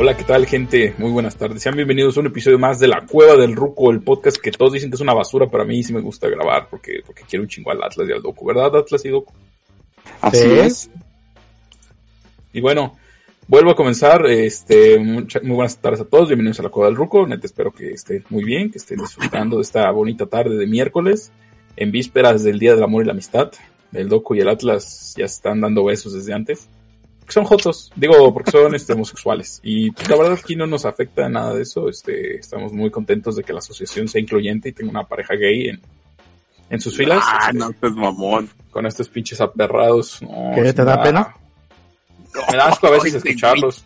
Hola, ¿qué tal, gente? Muy buenas tardes. Sean bienvenidos a un episodio más de La Cueva del Ruco, el podcast que todos dicen que es una basura, pero a mí sí me gusta grabar porque, porque quiero un chingo al Atlas y al Doku, ¿verdad, Atlas y Doku? Así Sí. es. Y bueno, vuelvo a comenzar. Este, mucha- muy buenas tardes a todos. Bienvenidos a La Cueva del Ruco. Neta, espero que estén muy bien, que estén disfrutando de esta bonita tarde de miércoles, en vísperas del Día del Amor y la Amistad. El Doku y el Atlas ya están dando besos desde antes. Son jotos, digo, porque son este, homosexuales. Y pues, la verdad aquí no nos afecta nada de eso. Este, estamos muy contentos de que la asociación sea incluyente y tenga una pareja gay en, en sus filas. Ah, Este, no, pues mamón. Con estos pinches aperrados. No, ¿Qué, te da pena? Me da asco a veces escucharlos.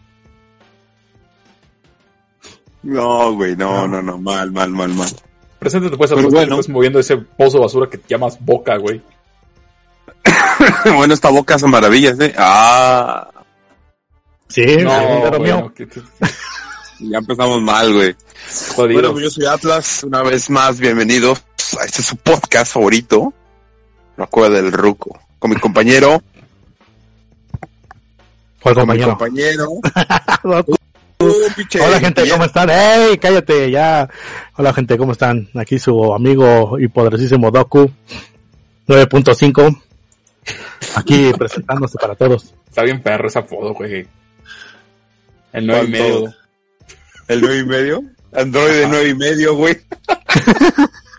No, güey, no, no, no, mal, mal, mal, mal. Preséntate pues a tú bueno. estás moviendo ese pozo de basura que te llamas boca, güey. bueno, esta boca hace maravillas, ¿eh? Ah, Sí, No, pero mío. bueno, que- que- ya empezamos mal, güey. jodido. Bueno, yo soy Atlas, una vez más, bienvenidos a este su podcast favorito, La Cueva del Ruco. Con mi compañero, ¿Cuál con mi compañero? compañero. Uh, Hola gente, ¿cómo están? ¡Ey, cállate ya! Hola gente, ¿cómo están? Aquí su amigo y poderosísimo Doku 9.5. Aquí presentándose para todos. Está bien perro ese apodo, güey. El nueve y ¿Cuánto? medio. El nueve y medio. Android de nueve y medio, güey.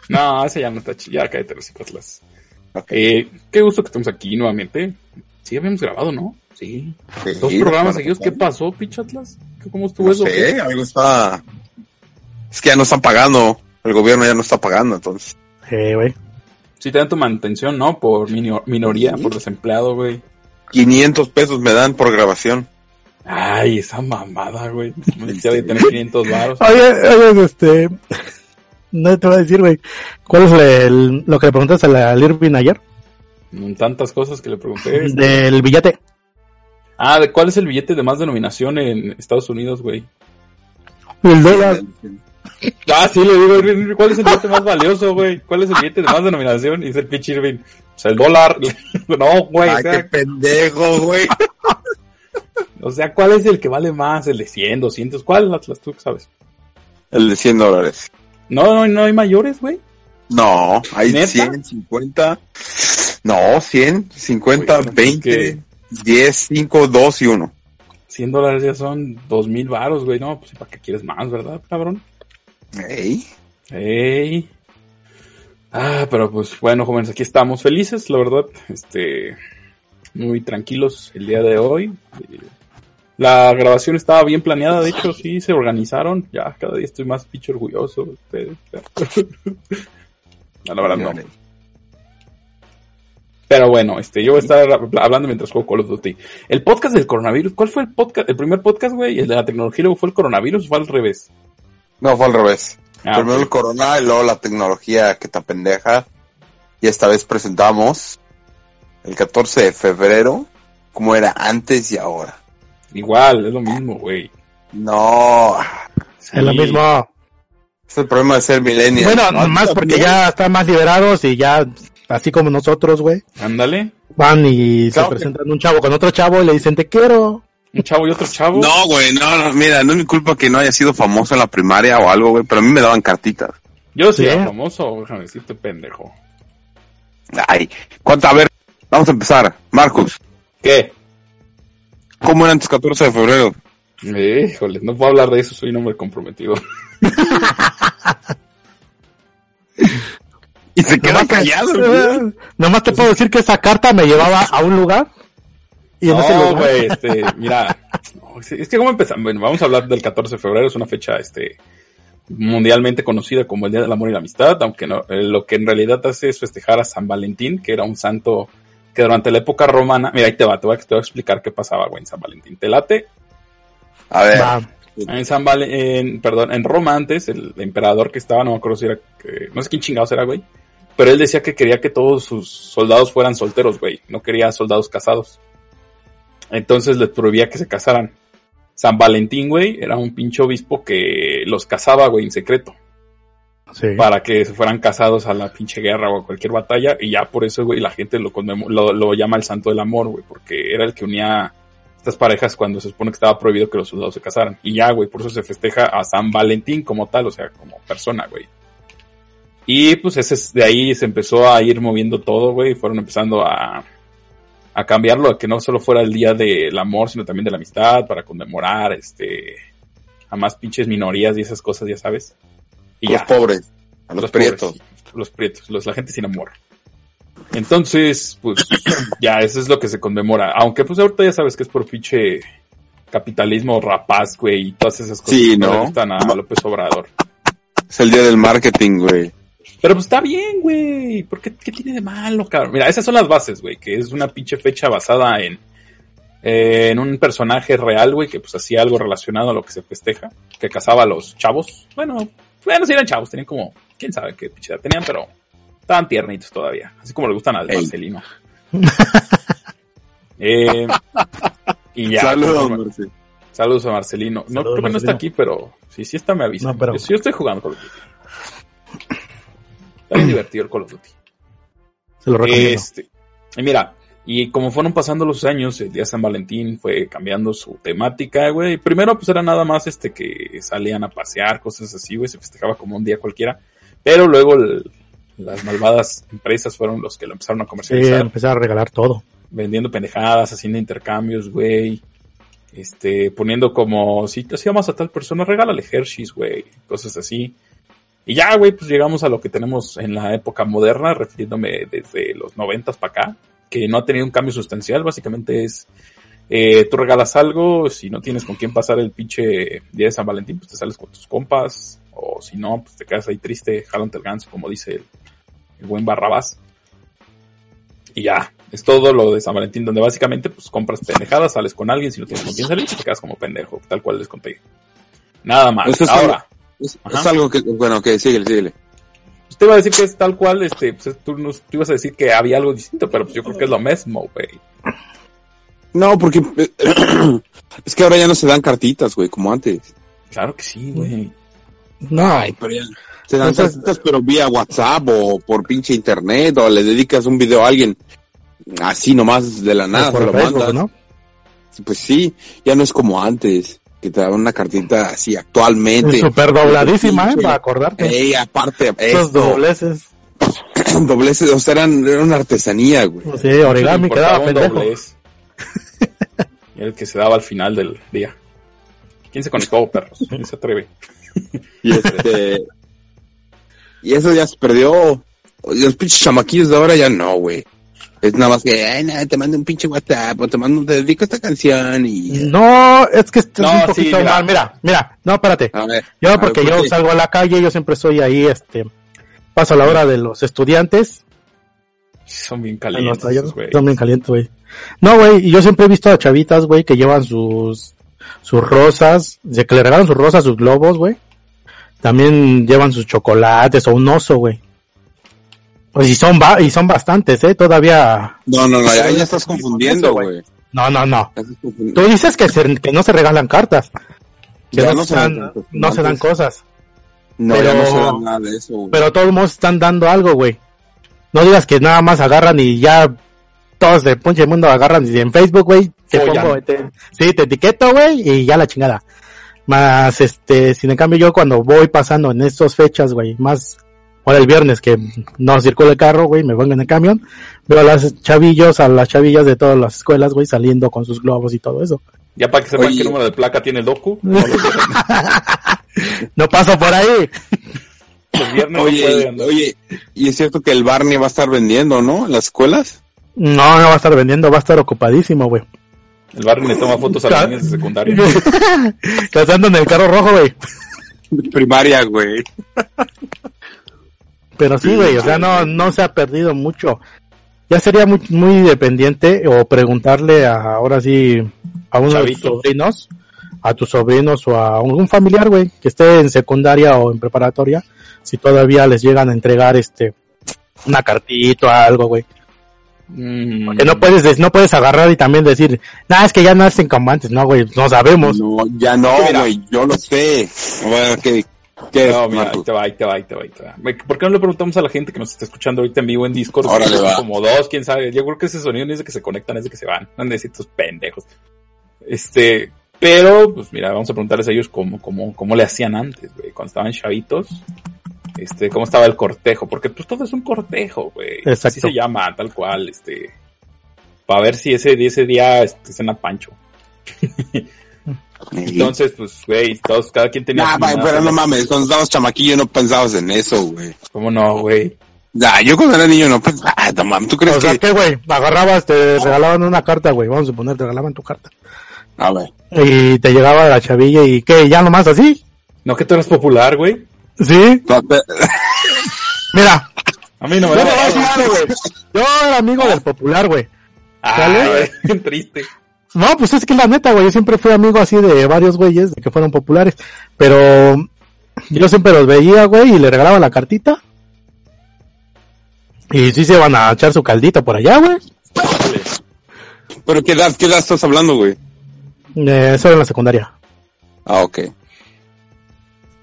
No, ese ya no está chido. Ya cállate los Atlas. Ok. Eh, qué gusto que estemos aquí nuevamente. Sí, habíamos grabado, ¿no? Sí. Dos Sí, programas seguidos. ¿Qué pasó, pinche Atlas? ¿Qué- ¿Cómo estuvo No eso? sé, algo está... Es que ya no están pagando. El gobierno ya no está pagando, entonces. Eh, güey. Sí te dan tu mantención, ¿no? Por minoría, por desempleado, güey. 500 pesos me dan por grabación. Ay, esa mamada, güey. Me decía de tener 500 varos. Oye, oye, este... No te voy a decir, güey. ¿Cuál es el- lo que le preguntaste a la al Irving ayer? Mm, Tantas cosas que le pregunté. Del billete. Ah, ¿de cuál es el billete de más denominación en Estados Unidos, güey? El dólar. Ah, sí, le digo, Irving, ¿cuál es el billete más valioso, güey? ¿Cuál es el billete de más denominación? Y dice el pinche Irving, o sea, el dólar. no, güey, o Ay, qué pendejo, güey. O sea, ¿cuál es el que vale más? ¿El de 100, 200? ¿Cuál, Atlas, tú que sabes? El de 100 dólares. No, no, no hay mayores, güey. No, hay ¿Neta? 100, 50. No, 100, 50, Güey, pues 20, que- 10, 5, 2 y 1. 100 dólares ya son 2000 varos, güey. No, pues ¿para qué quieres más, verdad, cabrón? Ey. Ey. Ah, pero pues bueno, jóvenes, aquí estamos felices, la verdad. Este, muy tranquilos el día de hoy. La grabación estaba bien planeada, de hecho, sí, se organizaron. Ya, cada día estoy más pinche orgulloso. de ustedes. No, la verdad no. Pero bueno, este, yo voy a estar hablando mientras juego Call of Duty. El podcast del coronavirus, ¿cuál fue el podcast? El primer podcast, güey, el de la tecnología, luego fue el coronavirus o fue al revés. No, fue al revés. Ah, Primero el corona y luego la tecnología que te pendeja. Y esta vez presentamos el 14 de febrero, como era antes y ahora. Igual, es lo mismo, güey. No, Es lo mismo. es el problema de ser millennial. Bueno, ¿no? más porque ya están más liberados y ya, así como nosotros, güey, Ándale. van y Claro se que- presentan un chavo con otro chavo y le dicen te quiero. Un chavo y otro chavo. No, güey, no, no, mira, no es mi culpa que no haya sido famoso en la primaria o algo, güey, pero a mí me daban cartitas. Yo sí Sí. era famoso, déjame decirte, pendejo. Ay, ¿cuánto? A ver, vamos a empezar. Marcus, ¿Qué? ¿Cómo era antes 14 de febrero? Híjole, no puedo hablar de eso, soy un hombre comprometido. Y se queda Nomás te- callado, güey. eh, Nomás te puedo decir que esa carta me llevaba a un lugar. Y en ese No, lugar- güey, este, mira, no, es que cómo empezamos, bueno, vamos a hablar del 14 de febrero, es una fecha, este, mundialmente conocida como el Día del Amor y la Amistad, aunque no, eh, lo que en realidad hace es festejar a San Valentín, que era un santo que durante la época romana, mira, ahí te va, te voy a, te voy a explicar qué pasaba, güey, en San Valentín. Te late, A ver, Va. en San Valen- en, perdón, en Roma antes, el emperador que estaba, no me acuerdo si era, que- no sé quién chingados era, güey, pero él decía que quería que todos sus soldados fueran solteros, güey, no quería soldados casados. Entonces les prohibía que se casaran. San Valentín, güey, era un pinche obispo que los casaba, güey, en secreto, Para que se fueran casados a la pinche guerra o a cualquier batalla, y ya por eso, güey, la gente lo, lo, lo llama el santo del amor, güey, porque era el que unía estas parejas cuando se supone que estaba prohibido que los soldados se casaran. Y ya, güey, por eso se festeja a San Valentín como tal, o sea, como persona, güey. Y pues ese es, de ahí se empezó a ir moviendo todo, güey, y fueron empezando a, a cambiarlo, a que no solo fuera el día del amor, sino también de la amistad, para conmemorar, este, a más pinches minorías y esas cosas, ya sabes. Y los ya, pobres, a los, prietos. pobres, los prietos, los, la gente sin amor. Entonces, pues, ya, eso es lo que se conmemora. Aunque, pues, ahorita ya sabes que es por pinche capitalismo rapaz, güey, y todas esas cosas Sí, que no gustan a López Obrador. Es el día del marketing, güey. Pero pues está bien, güey. ¿Por qué, qué tiene de malo, cabrón? Mira, esas son las bases, güey. Que es una pinche fecha basada en, eh, en un personaje real, güey, que pues hacía algo relacionado a lo que se festeja. Que cazaba a los chavos. Bueno, bueno, sí eran chavos. Tenían como, quién sabe qué pinche edad tenían, pero estaban tiernitos todavía. Así como le gustan al Ey. Marcelino. eh, y ya. Saludos, conforme- Marce. Saludos a Marcelino. No, creo que no está aquí, pero si sí está, me avisa. No, pero- Yo, yo estoy jugando Call of Duty. Está bien divertido el Call of Duty. Se lo recomiendo. Este, y mira, y como fueron pasando los años, el día de San Valentín fue cambiando su temática, güey. Primero, pues era nada más este que salían a pasear, cosas así, güey. Se festejaba como un día cualquiera. Pero luego el- las malvadas empresas fueron los que lo empezaron a Sí, comercializar empezar a regalar todo. vendiendo pendejadas, haciendo intercambios, güey. Este, poniendo como, si te hacíamos a tal persona, regálale Hershey's, güey. Cosas así. Y ya, güey, pues llegamos a lo que tenemos en la época moderna, refiriéndome desde los noventas para acá, que no ha tenido un cambio sustancial, básicamente es, eh, tú regalas algo, si no tienes con quién pasar el pinche día de San Valentín, pues te sales con tus compas, o si no, pues te quedas ahí triste, jalante el ganso, como dice el, el buen Barrabás. Y ya, es todo lo de San Valentín, donde básicamente pues compras pendejadas, sales con alguien, si no tienes con quién salir, pues te quedas como pendejo, tal cual les conté. Nada más. Eso es Ahora, Es, algo que, bueno, que síguele, síguele. Usted iba a decir que es tal cual, este, pues tú, nos, tú ibas a decir que había algo distinto, pero pues yo creo que es lo mismo, güey. No, porque eh, es que ahora ya no se dan cartitas, güey, como antes. Claro que sí, güey. No, pero ya se dan Entonces- cartitas, pero vía WhatsApp o por pinche internet o le dedicas un video a alguien así nomás de la nada, por se lo Facebook, mandas. ¿no? Pues sí, ya no es como antes, que te daban una cartita así actualmente. Súper dobladísima, ¿eh? Para acordarte. Ey, aparte, Esos esto, dobleces. dobleces, o sea, eran, era una artesanía, güey. Sí, origami Importaba quedaba un pendejo. doblez. El que se daba al final del día. ¿Quién se conectó, perros? ¿Quién se atreve? Y este. y eso ya se perdió. Los pinches chamaquillos de ahora ya no, güey. Es nada más que, ay, nada, te mando un pinche WhatsApp o te mando, te dedico esta canción y. No, es que estás No, un sí, poquito mira. mal. Mira, mira, no, espérate. A ver. Yo, a porque ver, yo salgo a la calle, yo siempre estoy ahí, este, paso a la hora de los estudiantes. Son bien en los calientes, esos, güey. son bien calientes, güey. No, güey, y yo siempre he visto a chavitas, güey, que llevan sus, sus rosas, de que le regalan sus rosas, sus globos, güey. También llevan sus chocolates o un oso, güey. Pues y son, ba y son bastantes, eh, todavía. No, no, no, ya, ya estás confundiendo, güey. No, no, no. Tú dices que, se- que no se regalan cartas. Que Ya no, no se dan, dan no se dan cosas. No, ya no pero- se da nada de eso, güey. Pero todos modos están dando algo, güey. No digas que nada más agarran y ya todos de punche mundo agarran y en Facebook, güey, te Follan. pongo, te- sí, te etiqueto, güey, y ya la chingada. Más, este, sin en cambio yo cuando voy pasando en estas fechas, güey, más, ahora el viernes que no circula el carro, güey, me pongo en el camión, veo a las chavillos, a las chavillas de todas las escuelas, güey, saliendo con sus globos y todo eso. Ya para que sepan Oye. qué número de placa tiene el docu. no. No paso por ahí. Los viernes no Oye, andar. oye, y es cierto que el Barney va a estar vendiendo, ¿no? En las escuelas. No, no va a estar vendiendo, va a estar ocupadísimo, güey. El barrio le toma fotos a los niños de secundaria. Cazando en el carro rojo, güey. Primaria, güey. Pero sí, güey, o sea, no, no se ha perdido mucho. Ya sería muy, muy dependiente o preguntarle a, ahora sí, a uno de tus sobrinos, a tus sobrinos o a algún familiar, güey, que esté en secundaria o en preparatoria, si todavía les llegan a entregar este, una cartita o algo, güey. Mm, Que no puedes, des- no puedes agarrar y también decir, nah, es que ya nacen como antes, no, güey, no sabemos. No, ya no, güey, yo lo sé. Bueno, ¿qué? ¿Qué? No, mira, ahí te va, ahí te va, ahí te va, ahí te va. ¿Por qué no le preguntamos a la gente que nos está escuchando ahorita en vivo en Discord? Órale, Son va. Como dos, quién sabe. Yo creo que ese sonido no es de que se conectan, es de que se van. No necesitos pendejos. Este, pero, pues mira, vamos a preguntarles a ellos cómo, cómo, cómo le hacían antes, güey, cuando estaban chavitos. Este, cómo estaba el cortejo, porque pues todo es un cortejo, güey. Exacto. Así se llama, tal cual, este. Para ver si ese, ese día este, cena Pancho. Entonces, pues, güey, todos, cada quien tenía. Nah, pa- pero no mames, cuando estabas chamaquillo no pensabas en eso, güey. ¿Cómo no, güey? Nah, yo cuando era niño no pensaba, ah, no mames, ¿tú crees O sea, que...? que, güey, agarrabas, te regalaban una carta, güey, vamos a suponer, te regalaban tu carta. A ver. Y te llegaba la chavilla y, ¿qué? ¿Ya nomás así? No que tú eres popular, güey. Sí, mira, A mí no me yo, da te voy a decir algo, güey. Yo era amigo del popular, güey. ¿Sale? Ay, qué triste. No, pues es que la neta, güey, yo siempre fui amigo así de varios güeyes de que fueron populares, pero yo siempre los veía, güey, y le regalaba la cartita. Y sí se van a echar su caldito por allá, güey. Pero ¿qué edad, qué edad estás hablando, güey? Eh, eso era en la secundaria. Ah, ok.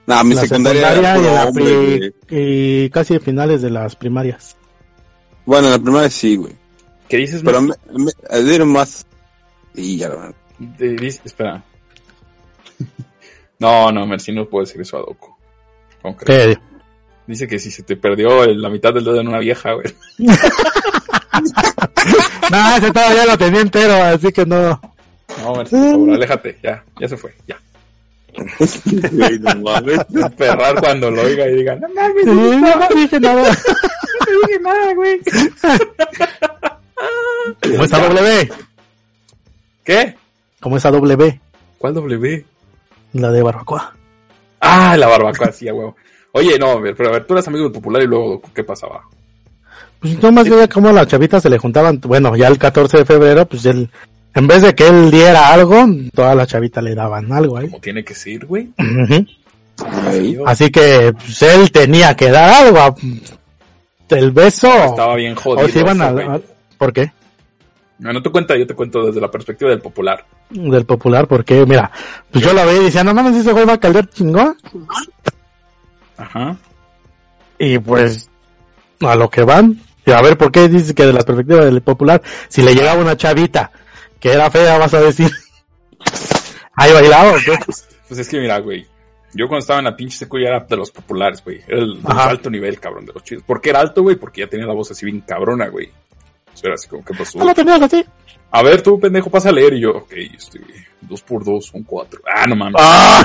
Nah, mi la secundaria, secundaria era y, la hombre, y casi finales de las primarias. Bueno, en la primaria sí, güey. ¿Qué dices? Pero Mer? me, me, dieron más... Y ya. De- dice- espera. No, no, Mercy no puede decir eso a Doco. ¿Cómo crees? ¿Qué? Dice que si se te perdió la mitad del dedo en una vieja, güey. No, ese todavía lo tenía entero, así que no. No, Mercy, por favor, aléjate. Ya, ya se fue, ya. Güey, no mames. Perrar cuando lo oiga y diga, no mames, Sí, no, no dije nada. no dije nada, güey. ¿Cómo está W? ¿Qué? ¿Cómo está W? ¿Cuál W? La de barbacoa. Ah, la barbacoa, sí, a huevo. Oye, no, a ver, pero a ver, tú eras amigo del popular y luego, ¿qué pasaba? Pues yo más veía cómo las chavitas se le juntaban, bueno, ya el 14 de febrero, pues él, en vez de que él diera algo, todas las chavitas le daban algo ahí. Como tiene que ser, güey. Así que, pues él tenía que dar algo. a- El beso. Estaba bien jodido. O se iban a, a- ¿Por qué? No, no te cuenta, yo te cuento desde la perspectiva del popular. Del popular, porque, mira, pues yo la veía y decía, no mames, ese güey va a caldear chingón. Ajá. Y pues, a lo que van. Y a ver, ¿por qué dices que de la perspectiva del popular, si le llegaba una chavita que era fea, vas a decir, ¿hay bailado o qué? Pues es que mira, güey. Yo cuando estaba en la pinche secu ya era de los populares, güey. Era el de los alto nivel, cabrón, de los chidos. ¿Por qué era alto, güey? Porque ya tenía la voz así bien cabrona, güey. Era así como que pasó. ¿No lo tenías así? A ver, tú, pendejo, pasa a leer. Y yo, ok, este, dos por dos son cuatro. Ah, no mames. ¡Ah!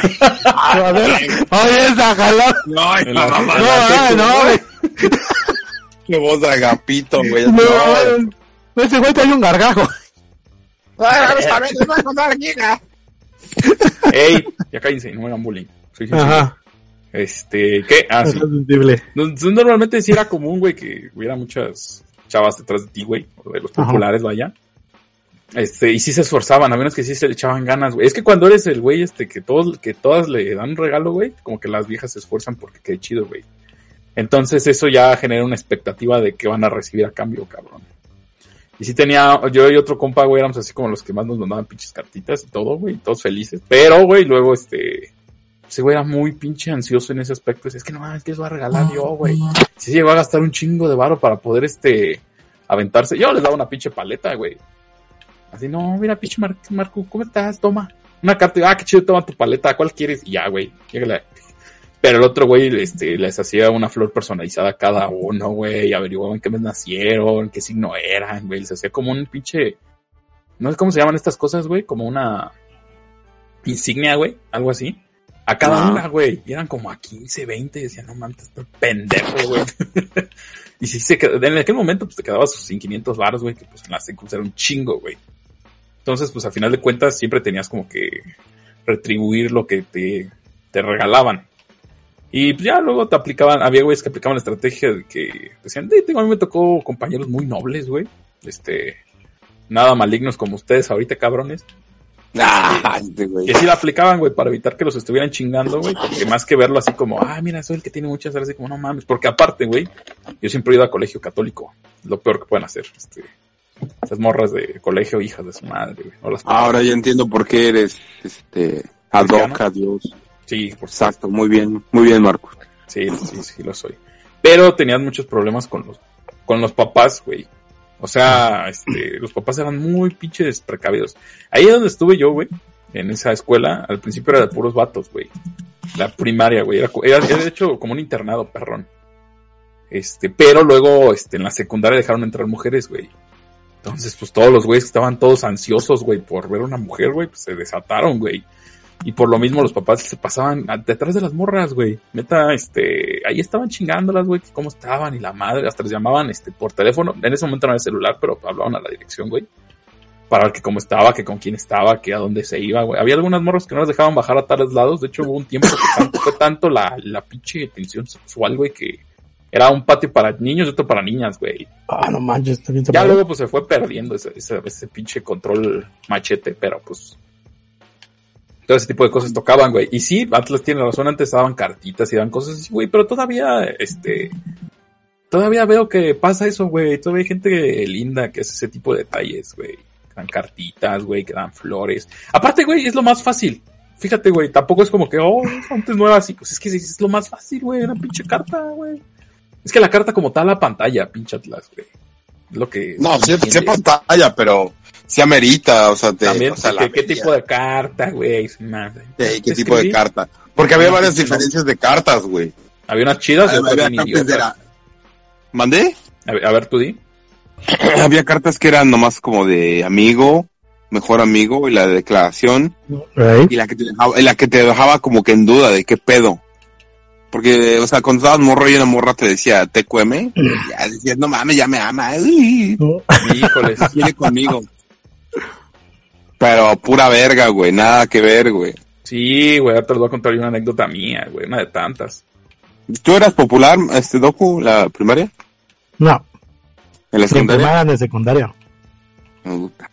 A ver, oye, esa jalada. No, En la- No, la ah, secu, no, güey. qué voz de agapito, güey. No, ese güey trae un gargajo. Ey, ya cállense, no me hagan bullying. Soy. Ajá. Este, ¿qué? Ah, sí. Es sensible. No- no- Normalmente sí era común, güey, que hubiera muchas chavas detrás de ti, güey, o de los Ajá. populares, vaya. Este, y sí se esforzaban, a menos que sí se le echaban ganas, güey. Es que cuando eres el güey, este, que todos, que todas le dan un regalo, güey, como que las viejas se esfuerzan porque quede chido, güey. Entonces eso ya genera una expectativa de que van a recibir a cambio, cabrón. Y sí tenía, yo y otro compa, güey, éramos así como los que más nos mandaban pinches cartitas y todo, güey, todos felices. Pero, güey, luego este, ese güey era muy pinche ansioso en ese aspecto. Es que no mames, ¿qué les voy a regalar yo, güey? Sí llegó a gastar un chingo de varo para poder, este, aventarse. Yo les daba una pinche paleta, güey. Así, no, mira, pinche Mar Marco, ¿cómo estás? Toma. Una carta, ah, qué chido, toma tu paleta, ¿cuál quieres? Y ya, güey. Pero el otro güey, este, les hacía una flor personalizada a cada uno, güey, averiguaban qué mes nacieron, qué signo eran, güey, les hacía como un pinche, no sé cómo se llaman estas cosas, güey, como una insignia, güey, algo así. A cada una, güey. Y eran como a 15, 20. Y decían, no mames, este pendejo, güey. y si se qued- en aquel momento, pues te quedabas sin 500 baros, güey, que pues en la secus era un chingo, güey. Entonces, pues al final de cuentas, siempre tenías como que retribuir lo que te, te regalaban. Y pues ya luego te aplicaban, había güeyes que aplicaban la estrategia de que decían, "Eh, tengo, a mí me tocó compañeros muy nobles, güey. Este, nada malignos como ustedes ahorita, cabrones. Ah, este güey. Que sí la aplicaban, güey, para evitar que los estuvieran chingando, güey. Porque más que verlo así como, ah, mira, soy el que tiene muchas horas, así como, no mames. Porque aparte, güey, yo siempre he ido a colegio católico. Lo peor que pueden hacer. Este, esas morras de colegio, hijas de su madre, güey. No las Ahora ya entiendo por qué eres, este, ad hoc a Dios. Sí, por Exacto, muy bien, muy bien, Marcos. Sí, sí, sí, lo soy. Pero tenían muchos problemas con los, con los papás, güey. O sea, este, los papás eran muy pinches precavidos. Ahí donde estuve yo, güey, en esa escuela, al principio era de puros vatos, güey. La primaria, güey, era, era, era de hecho como un internado, perrón. Este, pero luego, este, en la secundaria dejaron entrar mujeres, güey. Entonces, pues todos los güeyes que estaban todos ansiosos, güey, por ver a una mujer, güey, pues se desataron, güey. Y por lo mismo los papás se pasaban detrás de las morras, güey. Neta, este, ahí estaban chingándolas, güey, que cómo estaban y la madre, hasta les llamaban, este, por teléfono. En ese momento no había celular, pero hablaban a la dirección, güey. Para ver que cómo estaba, que con quién estaba, que a dónde se iba, güey. Había algunas morras que no las dejaban bajar a tales lados. De hecho, hubo un tiempo que tanto- fue tanto la, la pinche tensión sexual, güey, que era un patio para niños y otro para niñas, güey. Ah, no manches, está bien Ya luego pues se fue perdiendo ese, ese, ese pinche control machete, pero pues todo ese tipo de cosas tocaban, güey. Y sí, Atlas tiene razón, antes daban cartitas y daban cosas así, güey, pero todavía, este, todavía veo que pasa eso, güey. Todavía hay gente linda que hace ese tipo de detalles, güey. Que dan cartitas, güey, que dan flores. Aparte, güey, es lo más fácil. Fíjate, güey, tampoco es como que, oh, antes no era así. Pues es que es lo más fácil, güey, una pinche carta, güey. Es que la carta como tal la pantalla, pinche Atlas, güey. Lo que... No, sí, sí pantalla, pero sí amerita, o sea, te, También, o sea, ¿qué, tipo de carta, güey? Sí, ¿Qué Escribí. tipo de carta? Porque había No, varias no. diferencias de cartas, güey. Había unas chidas y Había otras idiotas. la- ¿Mandé? A ver, a ver, tú di. había cartas que eran nomás como de amigo, mejor amigo, y la de declaración, y la que te dejaba, y la que te dejaba como que en duda de qué pedo. Porque, o sea, cuando estabas morro y una morra te decía TQM, ya decías, no mames, ya me ama, uy, Híjoles. quiere conmigo. Pero pura verga, güey, nada que ver, güey. Sí, güey, ahorita les voy a contar una anécdota mía, güey, una de tantas. ¿Tú eras popular, este Doku, la primaria? No, ¿En la en secundaria? primaria en secundaria. Puta.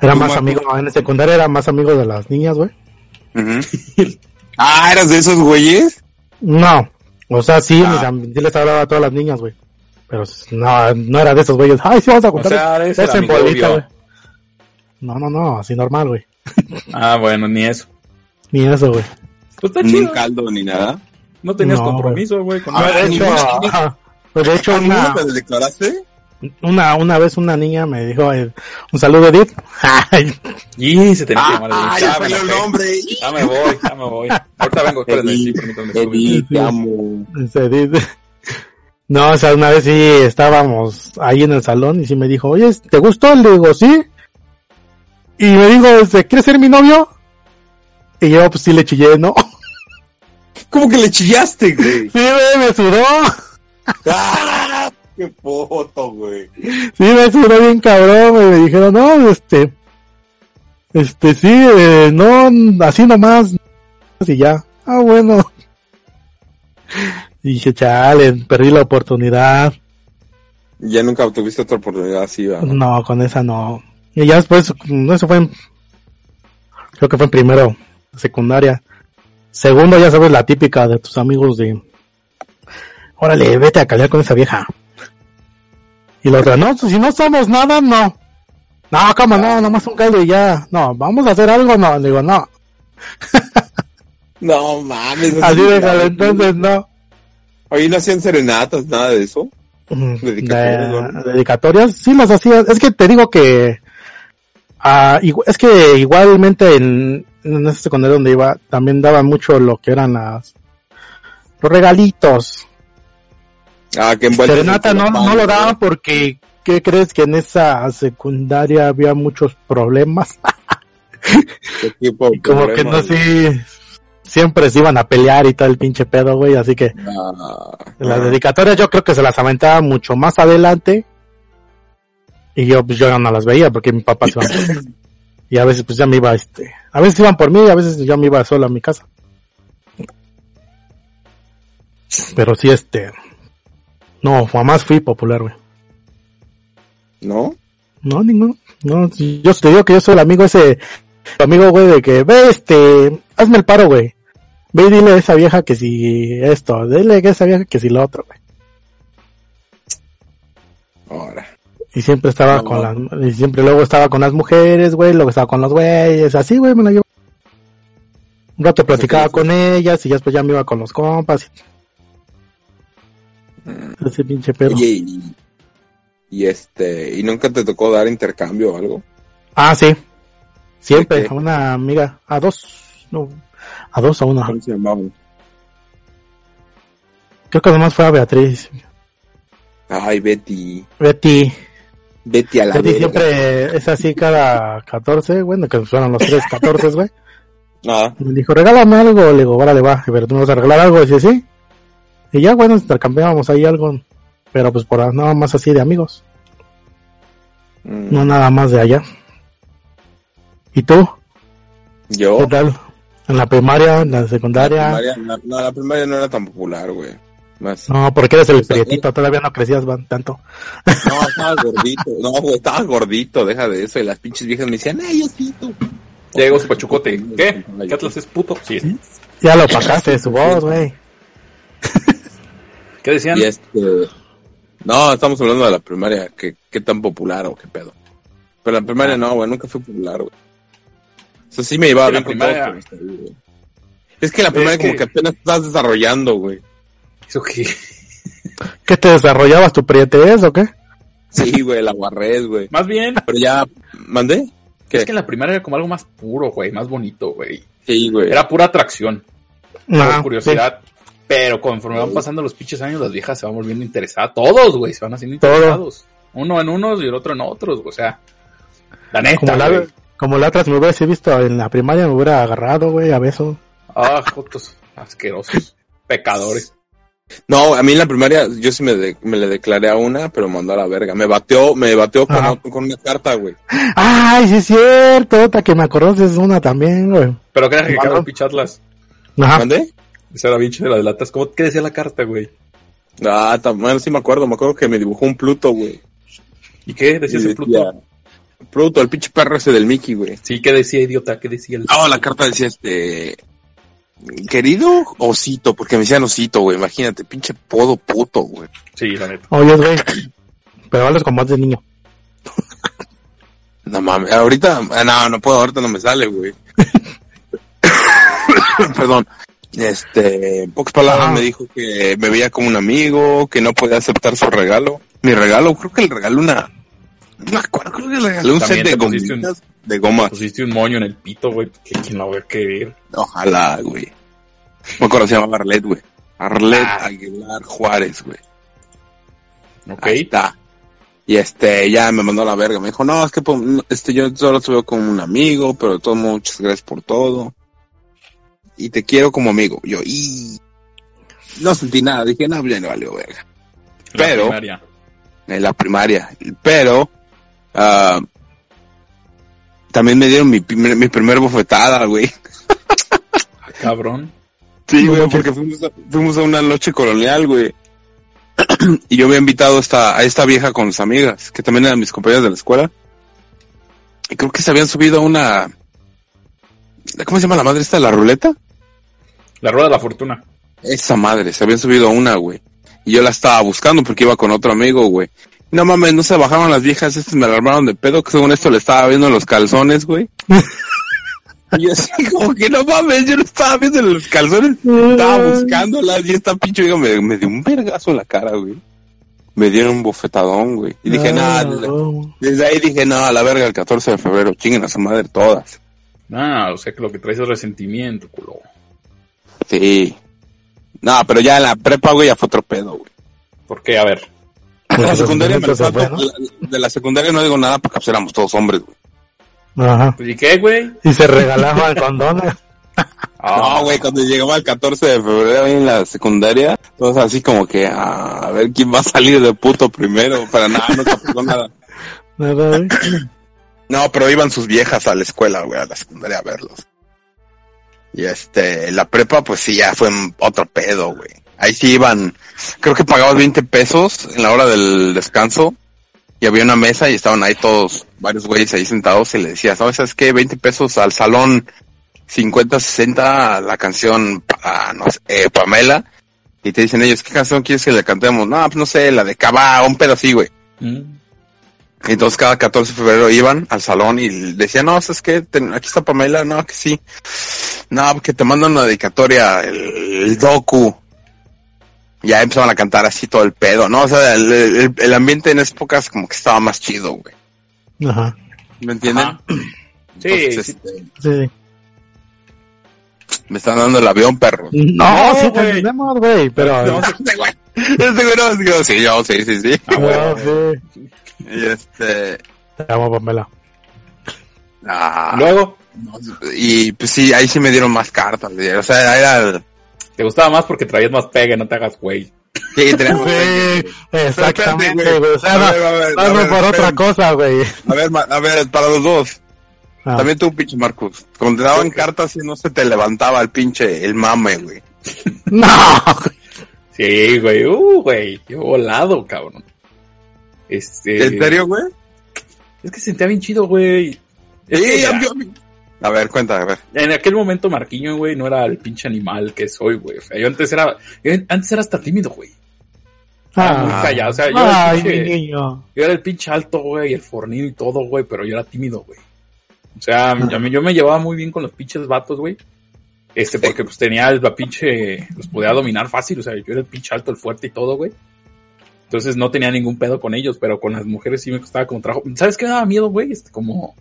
Era ¿Tú, más Marco? amigo, en secundaria era más amigo de las niñas, güey. Ujú. ah, ¿eras de esos güeyes? No, o sea, sí, Ah. mis sí les hablaba a todas las niñas, güey. Pero no, no era de esos güeyes. Ay, sí, vamos a O contar. sea, eres es el en bolita, güey. No, no, no, así normal, güey. Ah, bueno, ni eso. Ni eso, güey. Pues está Ni chido. un caldo ni nada. No tenías No, compromiso, güey. con Ah, de ni hecho, una- ni- ajá. Pues de hecho, ¿A ninguno una, te declaraste? una, una vez una niña me dijo, eh, un saludo, Edith. Ay, Y se tenía que llamar Ah, Edith. ya Ya me salió el nombre. Ya me voy, ya me voy. Ahorita vengo, espérenme, sí, permítanme subir. Edith, te amo. Edith. No, o sea, una vez sí estábamos ahí en el salón y sí me dijo, oye, ¿te gustó? Le digo, sí. Y me dijo, este, ¿quieres ser mi novio? Y yo, pues sí le chillé, ¿no? ¿Cómo que le chillaste, güey? Sí, güey, me sudó. ¡Ah! ¡Qué foto, güey! Sí, me sudó bien cabrón, güey. Me dijeron, no, este, este, sí, eh, no, así nomás. Y ya. Ah, bueno. Y dije, chale, perdí la oportunidad. Ya nunca tuviste otra oportunidad así, ¿verdad? No, con esa no. Y ya después, no, eso fue en, creo que fue en primero, secundaria. Segundo, ya sabes, la típica de tus amigos de, órale, vete a calear con esa vieja. Y la otra, no, si no somos nada, no. No, cómo no, nomás un caldo y ya. No, vamos a hacer algo, no. Le digo, no. No mames. no Así si- entonces no. Oye, ¿no hacían serenatas, nada de eso? Dedicatorias, De- ¿no? dedicatorias, sí las hacía. Es que te digo que, ah, es que igualmente en, en ese secundario donde iba, también daban mucho lo que eran las, los regalitos. Ah, que. Serenata no, no lo daban porque, ¿qué crees que en esa secundaria había muchos problemas? ¿Qué tipo de Y como que no sí, siempre se iban a pelear y todo el pinche pedo, güey, así que Ah, las ah. dedicatorias yo creo que se las aventaba mucho más adelante y yo pues yo ya no las veía porque mi papá se iba y a veces pues ya me iba este a veces iban por mí y a veces yo me iba solo a mi casa. Pero sí este no jamás fui popular güey. ¿No? no ninguno. No yo te digo que yo soy el amigo ese amigo güey de que ve este hazme el paro güey. Ve y dile a esa vieja que si esto dile a esa vieja que si lo otro güey Ahora. Y siempre estaba No, con no. las, y siempre luego estaba con las mujeres, güey, luego estaba con los güeyes, así, güey, me la llevo. Un rato platicaba con ellas y ya después ya me iba con los compas. Mm. Ese pinche pedo. Y, y este, ¿y nunca te tocó dar intercambio o algo? Ah, sí. Siempre, a una amiga, a dos, no, a dos o una. ¿Cómo se llamaba? Creo que además fue a Beatriz. Ay, Betty. Betty, Betty a la Betty siempre es así cada 14, bueno, que fueron los tres 14, güey. Ah, me dijo, regálame algo. Le digo, órale, va. Pero tú me vas a regalar algo. Dice, sí. Y ya, bueno, intercambiábamos ahí algo. Pero pues por nada más así de amigos. mm, No nada más de allá. ¿Y tú? yo. ¿Qué tal? ¿En la primaria? ¿En la La secundaria? primaria, la- no, la primaria no era tan popular, güey. Más. No, porque eres el Pues, prietito. Todavía no crecías van, tanto. No, estaba gordito. No, güey, estaba gordito, deja de eso. Y las pinches viejas me decían, ¡ay, yo sí, tú! Ya llegó su pachucote. ¿Qué? ¿Qué Atlas es puto? Sí. Ya lo opacaste de su voz, güey. ¿Qué decían? Y este. No, estamos hablando de la primaria. ¿Qué, qué tan popular o qué pedo? Pero la primaria no, güey, nunca fue popular, güey. O sea, sí me que bien la con primaria- pero güey. Es que la primaria Es como que- que apenas estás desarrollando, güey. ¿Eso qué? ¿Qué te desarrollabas tu prietez o qué? Sí, güey, la guarrez, güey. Más bien, Pero ya, ¿mandé? ¿Qué? es que en la primaria era como algo más puro, güey, más bonito, güey. Sí, güey. Era pura atracción, curiosidad. Pero conforme van pasando los pinches años, las viejas se van volviendo interesadas. Todos, güey, se van haciendo Todo. interesados. Uno en unos y el otro en otros, o sea. La. Como neta, la, güey. como la otra, si me hubiese visto en la primaria, me hubiera agarrado, güey, a beso. Ah, jotos, asquerosos. Pecadores. No, a mí en la primaria yo sí me, de- me le declaré a una, pero mandó a la verga. Me bateó, me bateó con, una carta, güey. Ay, sí es cierto, otra que me acordás es una también, güey. Pero que era que el pinche Atlas. Ajá. ¿Mandé? Esa era pinche de la de latas. ¿Cómo, ¿Qué decía la carta, güey? Ah, tam- bueno, sí me acuerdo, me acuerdo que me dibujó un Pluto, güey. ¿Y qué decía Y ese decía, Pluto? Pluto, el pinche perro ese del Mickey, güey. Sí, ¿qué decía, idiota? ¿Qué decía el... No, la carta decía este. Querido osito, porque me decían osito, güey. Imagínate, pinche podo puto, güey. Sí, la neta. Oye, güey. Pero hablas con voz de niño. No mames, ahorita, ah, no, no puedo, ahorita no me sale, güey. Perdón. Este, en pocas palabras Ah. me dijo que me veía como un amigo, que no podía aceptar su regalo. Mi regalo, creo que le regalé una, no me acuerdo, creo que le regalé un set de gomitas, de goma. Pusiste un moño en el pito, güey. que ¿Quién la va a querer? Ojalá, güey. Me acuerdo, se llama Arlet, güey. Arlet Ah. Aguilar Juárez, güey. Ok. Ahí está. Y este, ya me mandó a la verga. Me dijo, no, es que pues, este, yo solo te veo como un amigo, pero de modos, muchas gracias por todo. Y te quiero como amigo. Yo, y no sentí nada. Dije, no, ya no valió verga. La pero- primaria. En la primaria. Pero, ah, también me dieron mi, primer- mi primer bofetada, güey. Ah, cabrón. Sí, güey, porque fuimos a, fuimos a una noche colonial, güey. y yo había invitado a esta, a esta vieja con sus amigas, que también eran mis compañeras de la escuela. Y creo que se habían subido a una... ¿Cómo se llama la madre esta? ¿La ruleta? La rueda de la fortuna. Esa madre, se habían subido a una, güey. Y yo la estaba buscando porque iba con otro amigo, güey. No mames, no se bajaron las viejas, estas me alarmaron de pedo, que según esto le estaba viendo los calzones, güey. y yo así como que no mames, yo no estaba viendo los calzones, estaba buscándolas y esta pinche vieja me, me dio un vergazo en la cara, güey. Me dieron un bofetadón, güey. Y dije, nada, desde, no. desde ahí dije, no, a la verga el 14 de febrero, chinguen a su madre todas. Ah, o sea que lo que traes es resentimiento, culo. Sí. No, pero ya en la prepa, güey, ya fue otro pedo, güey. ¿Por qué? A ver. De la Pues, secundaria me entonces, salto- bueno. de la- de la secundaria no digo nada porque éramos todos hombres, güey. Ajá. Pues, ¿Y qué, güey? Y se regalaban condones. Ah, No, güey, cuando llegaba el 14 de febrero ahí en la secundaria, todos así como que, ah, a ver quién va a salir de puto primero. Para nada, no pasó nada. Nada, güey. No, pero iban sus viejas a la escuela, güey, a la secundaria a verlos. Y este, la prepa, pues sí, ya fue otro pedo, güey. Ahí sí iban, creo que pagabas 20 pesos en la hora del descanso. Y había una mesa y estaban ahí todos, varios güeyes ahí sentados y le decías, ¿sabes ¿sabes qué? 20 pesos al salón, 50, 60 la canción, para, no sé, eh, Pamela. Y te dicen ellos, ¿qué canción quieres que le cantemos? No, pues no sé, la de Cava, un pedo así, güey. Mm. Entonces cada 14 de febrero iban al salón y decían, no, ¿sabes qué? Ten- aquí está Pamela, no, que sí. No, que te mandan una dedicatoria, el, el docu. Ya empezaban a cantar así todo el pedo, ¿no? O sea, el, el- el ambiente en esas épocas como que estaba más chido, güey. Ajá. ¿Me entienden? Ajá. Sí, Entonces, sí. este, Sí. me están dando el avión, perro. No, No, sí güey. tenemos, güey, pero... No, Este güey, este güey no, digo, sí, yo, sí, sí, sí. Ah, bueno. No, sí. Y este, Te amo, Pamela. ah, Luego, y pues sí, ahí sí me dieron más cartas, güey. o sea, era el, te gustaba más porque traías más pegue, no te hagas güey. sí, teníamos Sí, exactamente, güey. O sea, A no, ver, a ver, no a no ver, por otra cosa, güey. A ver, a ver, para los dos. Ah. También tú, pinche Marcus. Cuando te daban cartas y no se te levantaba el pinche, el mame, güey. No, Sí, güey, uh, güey, yo volado, cabrón. Este. ¿En serio, güey? Es que se sentía bien chido, güey. Es que, Sí, mira, a ver, cuenta, a ver. en aquel momento Marquiño, güey, no era el pinche animal que soy, güey. O sea, yo antes era, yo antes era hasta tímido, güey. Era muy Ah. callado, o sea, yo era, Ay, el mi pinche, niño. yo era el pinche alto, güey, el fornido y todo, güey, pero yo era tímido, güey. O sea, a mí- yo me llevaba muy bien con los pinches vatos, güey. Este, porque pues tenía el- la pinche, los podía dominar fácil, o sea, yo era el pinche alto, el fuerte y todo, güey. Entonces no tenía ningún pedo con ellos, pero con las mujeres sí me costaba como trabajo. ¿Sabes qué me daba miedo, güey? Este, como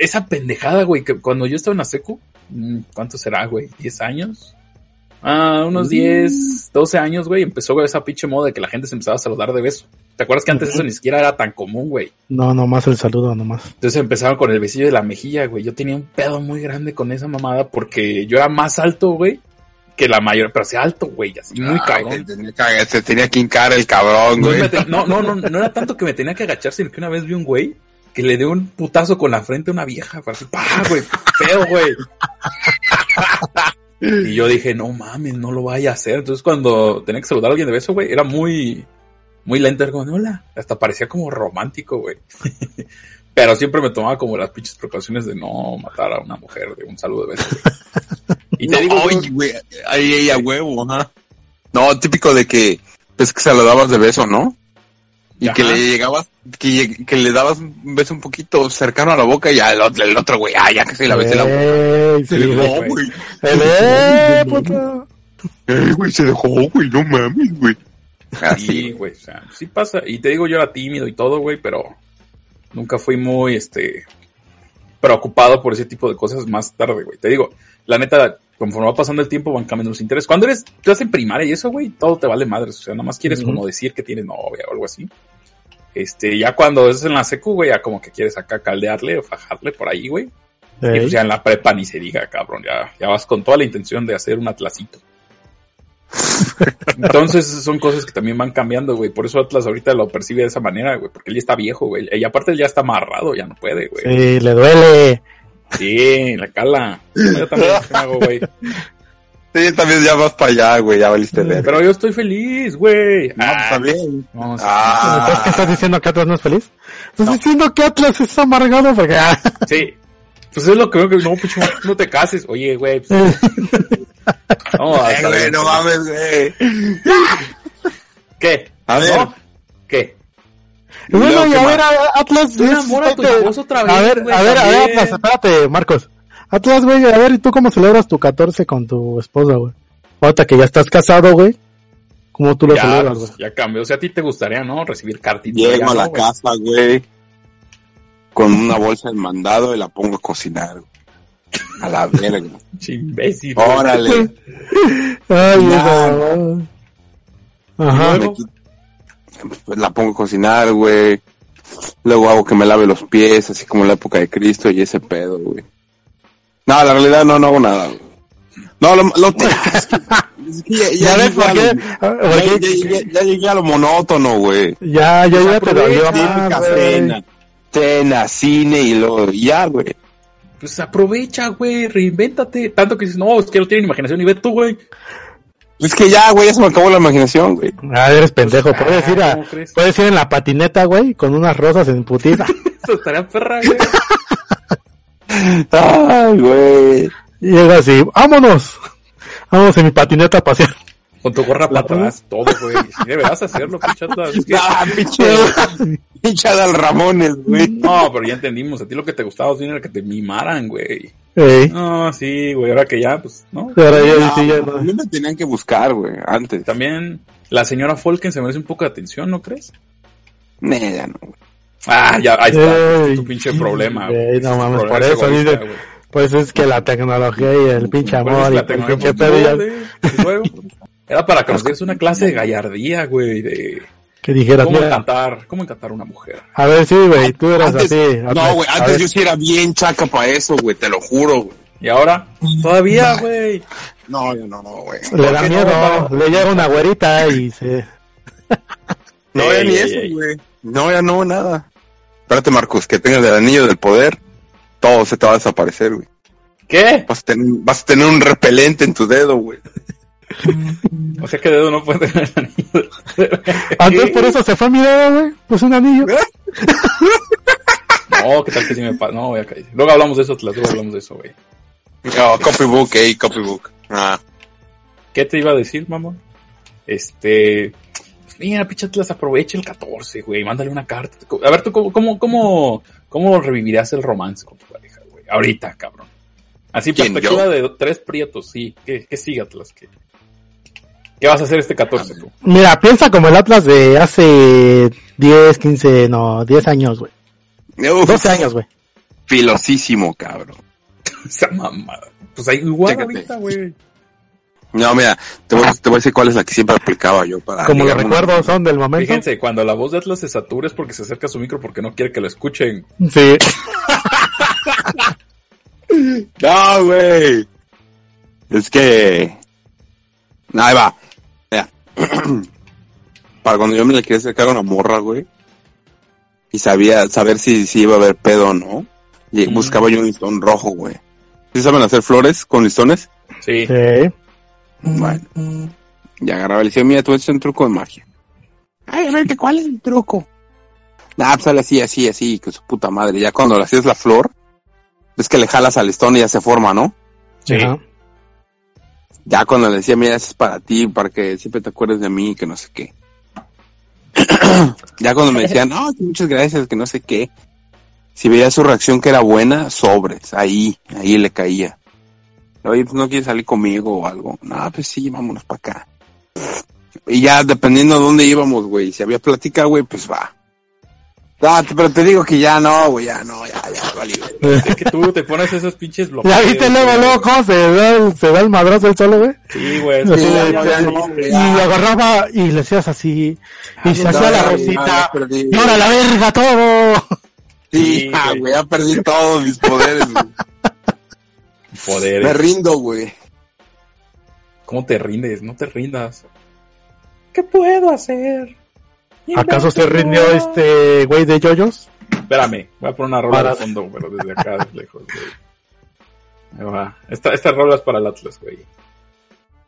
esa pendejada, güey, que cuando yo estaba en la secu, mm, ¿cuánto será, güey? ¿10 años? Ah, unos 10, 12 años, güey, empezó güey, esa pinche moda de que la gente se empezaba a saludar de beso. ¿Te acuerdas que antes eso ni siquiera era tan común, güey? No, nomás el saludo, nomás. Entonces empezaron con el besillo de la mejilla, güey. Yo tenía un pedo muy grande con esa mamada porque yo era más alto, güey, que la mayor, pero así alto, güey, así muy Ay, cabrón. Se tenía, que- hincar el cabrón, No, güey. te- no, no, no, no era tanto que me tenía que agachar, sino que una vez vi un güey que le dio un putazo con la frente a una vieja, así, ¡pah, güey! Feo, güey. Y yo dije, no mames, no lo vaya a hacer. Entonces cuando tenía que saludar a alguien de beso, güey, era muy, muy lento, era como, hola. Hasta parecía como romántico, güey. Pero siempre me tomaba como las pinches precauciones de no matar a una mujer de un saludo de beso. güey. Y te No, digo, oye, güey, ahí, a huevo, ajá. No, típico de que, es que se lo dabas de beso, ¿no? Y que Ajá. le llegabas, que, que le dabas un beso un poquito cercano a la boca y al otro, el otro, güey, ah, ya que se la besé la boca. Ey, sí, Se güey. dejó, güey. eh, puta. Eh, güey, se dejó, güey, no mames, güey. Sí, Así, güey, o sea, sí pasa. Y te digo, yo era tímido y todo, güey, pero nunca fui muy, este, preocupado por ese tipo de cosas más tarde, güey. Te digo, la neta, conforme va pasando el tiempo van cambiando los intereses. Cuando eres, estás en primaria y eso, güey, todo te vale madres. O sea, nada más quieres Ujú. como decir que tienes novia o algo así. Este, ya cuando es en la secu, güey, ya como que quieres acá caldearle o fajarle por ahí, güey. Y pues ya en la prepa ni se diga, cabrón, ya, ya vas con toda la intención de hacer un atlacito. Entonces son cosas que también van cambiando, güey. Por eso Atlas ahorita lo percibe de esa manera, güey. Porque él ya está viejo, güey. Y aparte él ya está amarrado, ya no puede, güey. Sí, le duele. Sí, la cala. Yo también ¿qué hago, güey. Sí, también ya vas para allá, güey, ya valiste ver. Pero yo estoy feliz, güey. No, pues, está bien. Vamos. Ah. ¿Entonces qué estás diciendo que Atlas no es feliz? Estás diciendo que Atlas es amargado porque... ah, Sí. Pues es lo que veo que no, pucho, no te cases. Oye, güey. Pues, vamos a Eh, güey, no mames, güey. ¿Qué? A ver. ¿No? ¿Qué? Bueno, y ¿qué a ver, a- Atlas... Tú es- enamora a tu este, esposo otra A vez, ver, güey, a ver, a ver, también. Atlas, espérate, Marcos. Atlas, güey, a ver, ¿y tú cómo celebras tu 14 con tu esposa, güey? Ahorita que ya estás casado, güey. ¿Cómo tú lo Ya, celebras, pues, güey? ya cambió. O sea, a ti te gustaría, ¿no? Recibir cartitas. Llego a la ¿no, casa, güey, con una bolsa de mandado y la pongo a cocinar, güey. A la verga. Imbécil. güey. Órale. Ay, Ya. esa- Ajá. Pues, la pongo a cocinar, güey. Luego hago que me lave los pies, así como en la época de Cristo y ese pedo, güey. No, la realidad no, no hago nada. No, lo, lo te- es que ya, ya ¿Ya ves llegué por qué? lo- ¿Por ya- qué? ya- ya- ya llegué a lo monótono, güey. Ya, ya, ya güey. cena, cena, cine y y ya, güey. Pues aprovecha, güey, reinvéntate. Tanto que dices, no, es que no tienen imaginación y ve tú, güey. Es que ya, güey, ya se me acabó la imaginación, güey. Ah, eres pendejo. Puedes ir a, puedes ir en la patineta, güey, con unas rosas en putiza. Eso estaría perra, güey. Ay, güey. y llega así, vámonos. Vámonos en mi patineta a pasear. Con tu gorra para atrás, todo, güey. Deberás hacerlo, pinche Atlas. Es que- Ah, pinche, pinche Adal Ramones, güey. No, pero ya entendimos. A ti lo que te gustaba era que te mimaran, güey. Ey. No, sí, güey. Ahora que ya, pues, no. Ahora ya, No, sí, ya no. mí me tenían que buscar, güey, antes. También la señora Folken se merece un poco de atención, ¿no crees? Ya no. Ah, ya, ahí está. Ey. Es tu pinche problema, Ey, no mames, problema, por es eso dice-. Pues es que la tecnología y el pinche ¿Cuál es amor y la el tecnología? pinche Pues, pedo luego, Era para que nos dieras una clase de gallardía, güey, de que dijeras, cómo mira, encantar, cómo encantar a una mujer. a ver, sí, güey, tú eras Antes- así. No, güey, antes yo sí era bien chaca para eso, güey, te lo juro, güey. Y ahora, todavía, güey. No, yo no, no, güey. Le da ¿por qué miedo, no? le llega una güerita y se... No, ya ni eso, ey. güey. No, ya no, nada. Espérate, Marcos, que tengas el anillo del poder, todo se te va a desaparecer, güey. ¿Qué? Vas a tener, vas a tener un repelente en tu dedo, güey. O sea que dedo no puede tener el anillo. Antes por eso se fue mi dedo, güey, pues un anillo. No, ¿qué tal que si me pasa? No, voy a caer. Luego hablamos de eso, luego hablamos de eso, güey. No, copybook, ey, copybook. Ah. ¿Qué te iba a decir, mamón? Este. Mira, pinche Atlas, aprovecha el 14, güey. Mándale una carta. A ver, tú, ¿cómo, cómo, cómo, cómo revivirías el romance con tu pareja, güey? Ahorita, cabrón. Así, ¿Quién, perspectiva de tres prietos, sí. ¿Qué, qué sigue, Atlas? ¿Qué, ¿Qué vas a hacer este 14, tú? Mira, piensa como el Atlas de hace 10, 15, no, 10 años, güey. Uf, 12 años, güey. Filosísimo, cabrón. Esa mamada. Pues ahí igual Chécate. ahorita, güey. No, mira, te voy, te voy a decir cuál es la que siempre aplicaba yo para... Como los ligarme una- son del momento. Fíjense, cuando la voz de Atlas se satura es porque se acerca a su micro porque no quiere que lo escuchen. Sí. No, güey. Es que... Ahí va. Mira. Para cuando yo me le quería acercar a una morra, güey. Y sabía, saber si, si iba a haber pedo o no. Y Mm. buscaba yo un listón rojo, güey. ¿Sí saben hacer flores con listones? Sí. Sí. Bueno. Y agarraba y le decía, mira, tú haces un truco de magia. Ay, a ver, ¿qué ¿cuál es el truco? Ah, pues sale así, así, así, que su puta madre. Ya cuando le hacías la flor, es que le jalas al listón y ya se forma, ¿no? Sí. Ajá. Ya cuando le decía, mira, eso es para ti, para que siempre te acuerdes de mí, que no sé qué. ya cuando me decían, no, muchas gracias, que no sé qué. Si veía su reacción que era buena, sobres, ahí, ahí le caía. Oye, pues no quieres salir conmigo o algo. No, pues sí, vámonos para acá. Y ya dependiendo de dónde íbamos, güey, si había plática, güey, pues va. Ah, pero te digo que ya no, güey, ya no, ya, ya, vale. Es que tú te pones esos pinches bloqueos. ¿Ya viste luego, luego cómo se da el, se da el madrazo el solo, güey? Sí, güey. Sí, güey, Y lo agarraba y le hacías así. Y se no, hacía la rosita. Y ahora la verga todo. Sí, Sí, güey. güey, ya perdí todos mis poderes, güey. Me Poderes. rindo, güey. ¿Cómo te rindes? No te rindas. ¿Qué puedo hacer? ¿Acaso se rindió este güey de yoyos? Espérame, voy a poner una rola Para- de fondo, pero desde acá, de lejos, güey. Esta, esta rola es para el Atlas, güey.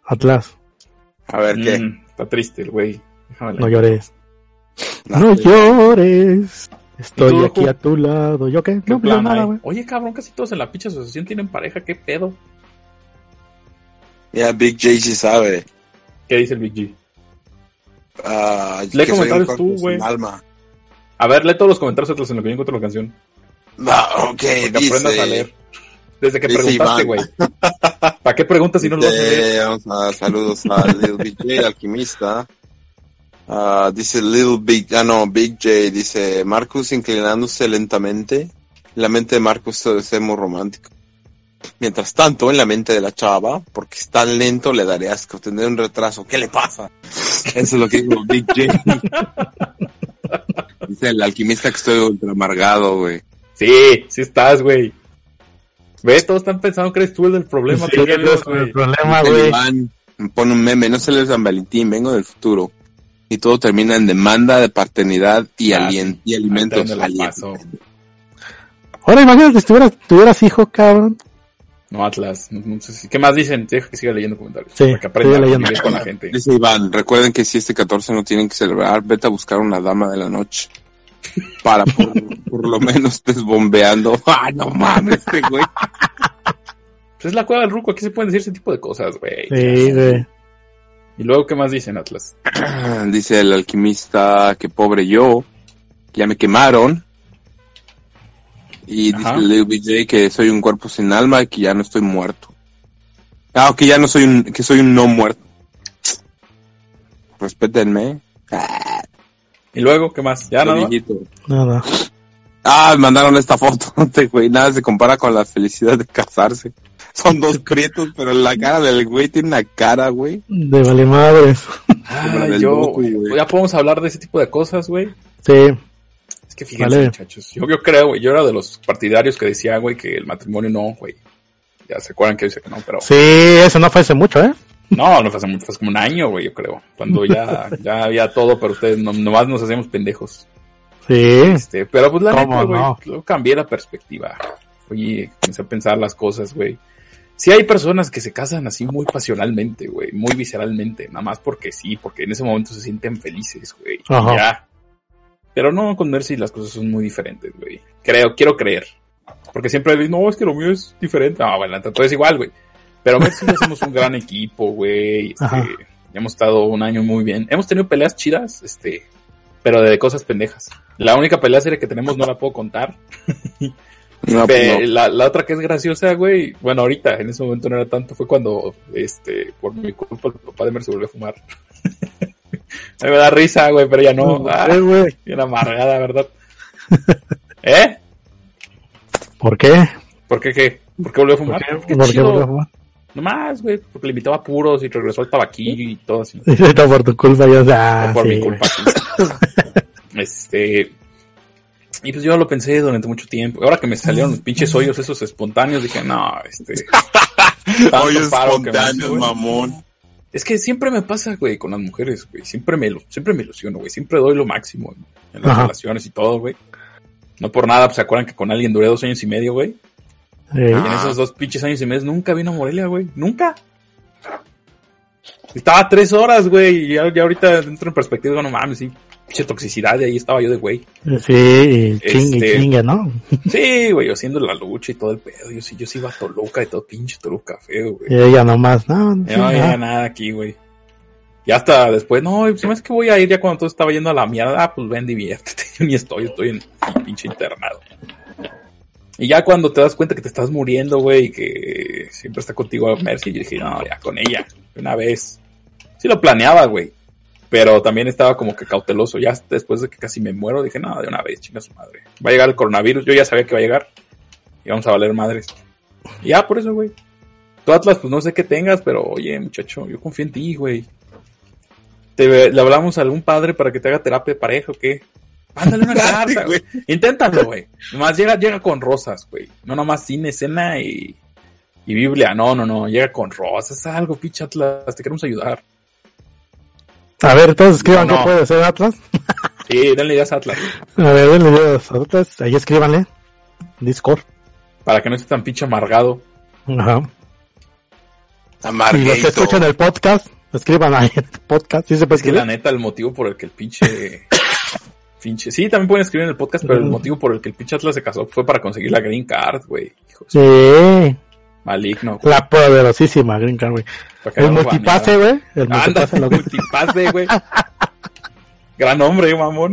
Atlas, A ver, ¿qué? Mm, está triste el güey. Déjame no llores. No, No llores. Estoy ¿Y tú, aquí a tu lado. ¿Yo qué? ¿Qué No, pues plan nada, güey. Oye, cabrón, casi todos en la pinche asociación tienen pareja. ¿Qué pedo? Ya Big J sí sabe. ¿Qué dice el Big G? Ah, Lee comentarios tú, güey. alma. A ver, lee todos los comentarios Atlas en lo que yo encuentro la canción. No, ok, Porque dice... aprendas a leer. Desde que dice preguntaste, güey. ¿Para qué preguntas si no lo vas a leer? vamos a saludos a Little Big J, alquimista. Ah, dice Little Big, ah no, Big J, dice Marcus inclinándose lentamente. La mente de Marcus debe ser muy romántico. Mientras tanto, en la mente de la chava, porque es tan lento, le daré asco, tendré un retraso. ¿Qué le pasa? Eso es lo que dijo Big J. dice el alquimista que estoy ultra amargado, güey. Sí, sí estás, güey. Ve, todos están pensando que eres tú el del problema. Sí, tú eres el güey. problema, El güey. Pone un meme, no se San Valentín, vengo del futuro. Y todo termina en demanda de paternidad y, Ah, alien- y alimentos. paso. Ahora imagínate si tuvieras, tuvieras hijo, cabrón. No, Atlas. No, no sé si- ¿Qué más dicen? Deja que siga leyendo comentarios. Sí, Para que aprenda leyendo. con la gente. Dice Iván, recuerden que si este 14 no tienen que celebrar, vete a buscar una dama de la noche. Para por, por lo menos desbombeando. Ah, no mames, este güey. Pues es la cueva del ruco. Aquí se pueden decir ese tipo de cosas, güey. Sí, güey. Y luego, ¿qué más dicen, Atlas? Dice el alquimista que pobre yo, ya me quemaron. Y Ajá. dice Lil BJ que soy un cuerpo sin alma y que ya no estoy muerto. Ah, que ya no soy un, que soy un no muerto. Respétenme. Y luego, ¿qué más? ¿Ya no? viejito. No, no. Ah, mandaron esta foto, este güey, nada se compara con la felicidad de casarse. Son dos prietos, pero la cara del güey tiene una cara, güey. De vale madres. Ah, yo, ya podemos hablar de ese tipo de cosas, güey. Sí. Es que fíjense, Vale. muchachos. Yo, yo creo, güey. Yo era de los partidarios que decía, güey, que el matrimonio no, güey. Ya se acuerdan que dice que no, pero. Sí, eso no fue hace mucho, ¿eh? No, no fue hace mucho, fue como un año, güey, yo creo. Cuando ya, ya había todo, pero ustedes no, nomás nos hacemos pendejos. Sí. Este, pero pues la ¿Cómo neta, güey, no? cambié la perspectiva. Oye, comencé a pensar las cosas, güey. Sí hay personas que se casan así muy pasionalmente, güey, muy visceralmente, nada más porque sí, porque en ese momento se sienten felices, güey. Ya. Pero no, con Mercy las cosas son muy diferentes, güey. Creo, quiero creer. Porque siempre dicen, no, es que lo mío es diferente. No, bueno, todo es igual, güey. Pero Mercy ya somos un gran equipo, güey. Este, hemos estado un año muy bien. Hemos tenido peleas chidas, este, pero de cosas pendejas. La única pelea seria que tenemos no la puedo contar. No, pues no. la, la otra que es graciosa, güey, bueno, ahorita, en ese momento no era tanto, fue cuando, este, por mi culpa, el papá de Mer se volvió a fumar. Me da risa, güey, pero ya no. Ah, güey. bien amargada, ¿verdad? ¿Eh? ¿Por qué? ¿Por qué qué? ¿Por qué volvió a ¿Por fumar? Qué ¿Por qué chido. volvió a fumar? Nomás, güey, porque le invitaba a puros y regresó al tabaquillo y todo así. Todo por tu culpa, ya ah, por sí, mi culpa. este. Y pues yo lo pensé durante mucho tiempo. Ahora que me salieron los pinches hoyos esos espontáneos, dije, no, este. Hoyos me espontáneos, güey. mamón. Es que siempre me pasa, güey, con las mujeres, güey. Siempre me, siempre me ilusiono, güey. Siempre doy lo máximo en, en las Ajá. relaciones y todo, güey. No por nada, pues se acuerdan que con alguien duré dos años y medio, güey. Y en esos dos pinches años y medio nunca vino a Morelia, güey. Nunca. Estaba tres horas, güey. Y ya, ya ahorita dentro en perspectiva, no mames, sí. Pinche toxicidad, y ahí estaba yo de güey. Sí, chingue, Este- chingue, ¿no? Sí, güey, yo haciendo la lucha y todo el pedo. Yo sí, yo sí iba a Toluca y todo pinche Toluca feo, güey. Y ella nomás, no, no, Ya no ah. nada aquí, güey. Y hasta después, no, se me hace que voy a ir ya cuando todo estaba yendo a la mierda. Ah, pues ven, diviértete. Yo ni estoy, estoy en pinche internado. Y ya cuando te das cuenta que te estás muriendo, güey, y que siempre está contigo Mercy, yo dije, no, ya con ella, una vez. Sí lo planeaba, güey. Pero también estaba como que cauteloso. Ya después de que casi me muero, dije, no, de una vez, chinga su madre. Va a llegar el coronavirus, yo ya sabía que va a llegar. Y vamos a valer madres. Y ya, por eso, güey. Tú, Atlas, pues no sé qué tengas, pero oye, muchacho, yo confío en ti, güey. Te, ¿Le hablamos a algún padre para que te haga terapia de pareja o qué? Mándale una carta, güey. Inténtalo, güey. Nomás llega, llega con rosas, güey. No nomás cine, escena y, y Biblia. No, no, no. Llega con rosas, algo, pinche Atlas. Te queremos ayudar. A ver, todos escriban No, no. qué puede ser Atlas. Sí, denle ideas a Atlas. A ver, denle ideas a Atlas. Ahí escríbanle. Discord. Para que no esté tan pinche amargado. Ajá. Y los que escuchan el podcast, escriban ahí el podcast. ¿Sí se puede Es que la escribir? neta, el motivo por el que el pinche. pinche. Sí, también pueden escribir en el podcast, pero el motivo por el que el pinche Atlas se casó fue para conseguir la green card, güey. Sí. Maligno. güey. La poderosísima Green Card, güey. Que El multipase, güey. El multipase lo que... multipase, güey. Gran hombre, mamón.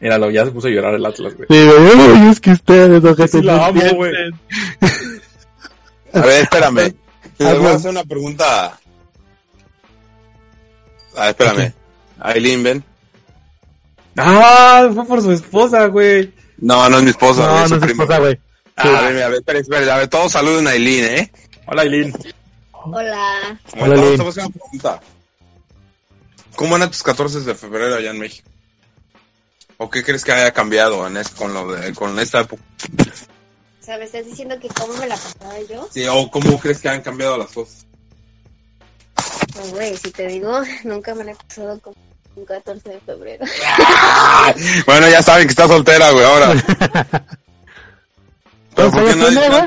Míralo, ya se puso a llorar el Atlas, güey. Sí, güey. Uy, es que ustedes, ojetes, Sí la no amo, güey. A ver, espérame. Les voy a hacer una pregunta. Ah, espérame. Aileen, ven. Ah, fue por su esposa, güey. No, no es mi esposa. güey, No, es no su es prima. esposa, güey. A ver, a ver, espera, espera, a ver, todos saluden a Aileen, ¿eh? Hola, Eileen. Hola. Bueno, Aileen. te voy a hacer una pregunta. ¿Cómo eran tus 14 de febrero allá en México? ¿O qué crees que haya cambiado en es- con, lo de, con esta época? O sea, me estás diciendo que cómo me la pasaba yo. Sí, o cómo crees que han cambiado las cosas. Pues, güey, si te digo, nunca me la he pasado como un 14 de febrero. Ah, bueno, ya saben que está soltera, güey, ahora. ¿Pero por qué no tiene, güey?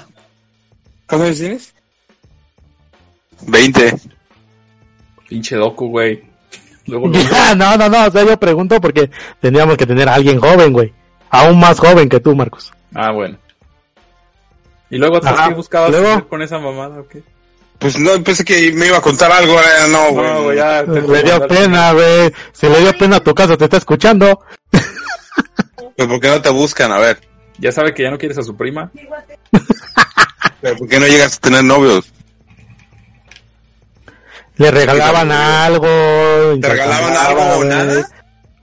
¿Cuántos años tienes? 20. Pinche docu, güey. Luego, luego. Ya, no, no, no, o sea, yo pregunto porque tendríamos que tener a alguien joven, güey. Aún más joven que tú, Marcos. Ah, bueno. ¿Y luego atrás qué buscabas luego. con esa mamada o qué? Pues no, pensé que me iba a contar algo, no, güey. No, güey, ya. te Le dio pena, güey. Si le dio pena a tu casa, te está escuchando. Pues ¿por qué no te buscan? A ver. Ya sabe que ya no quieres a su prima. ¿Pero ¿Por qué no llegas a tener novios? Le regalaban algo. ¿Te regalaban algo o nada?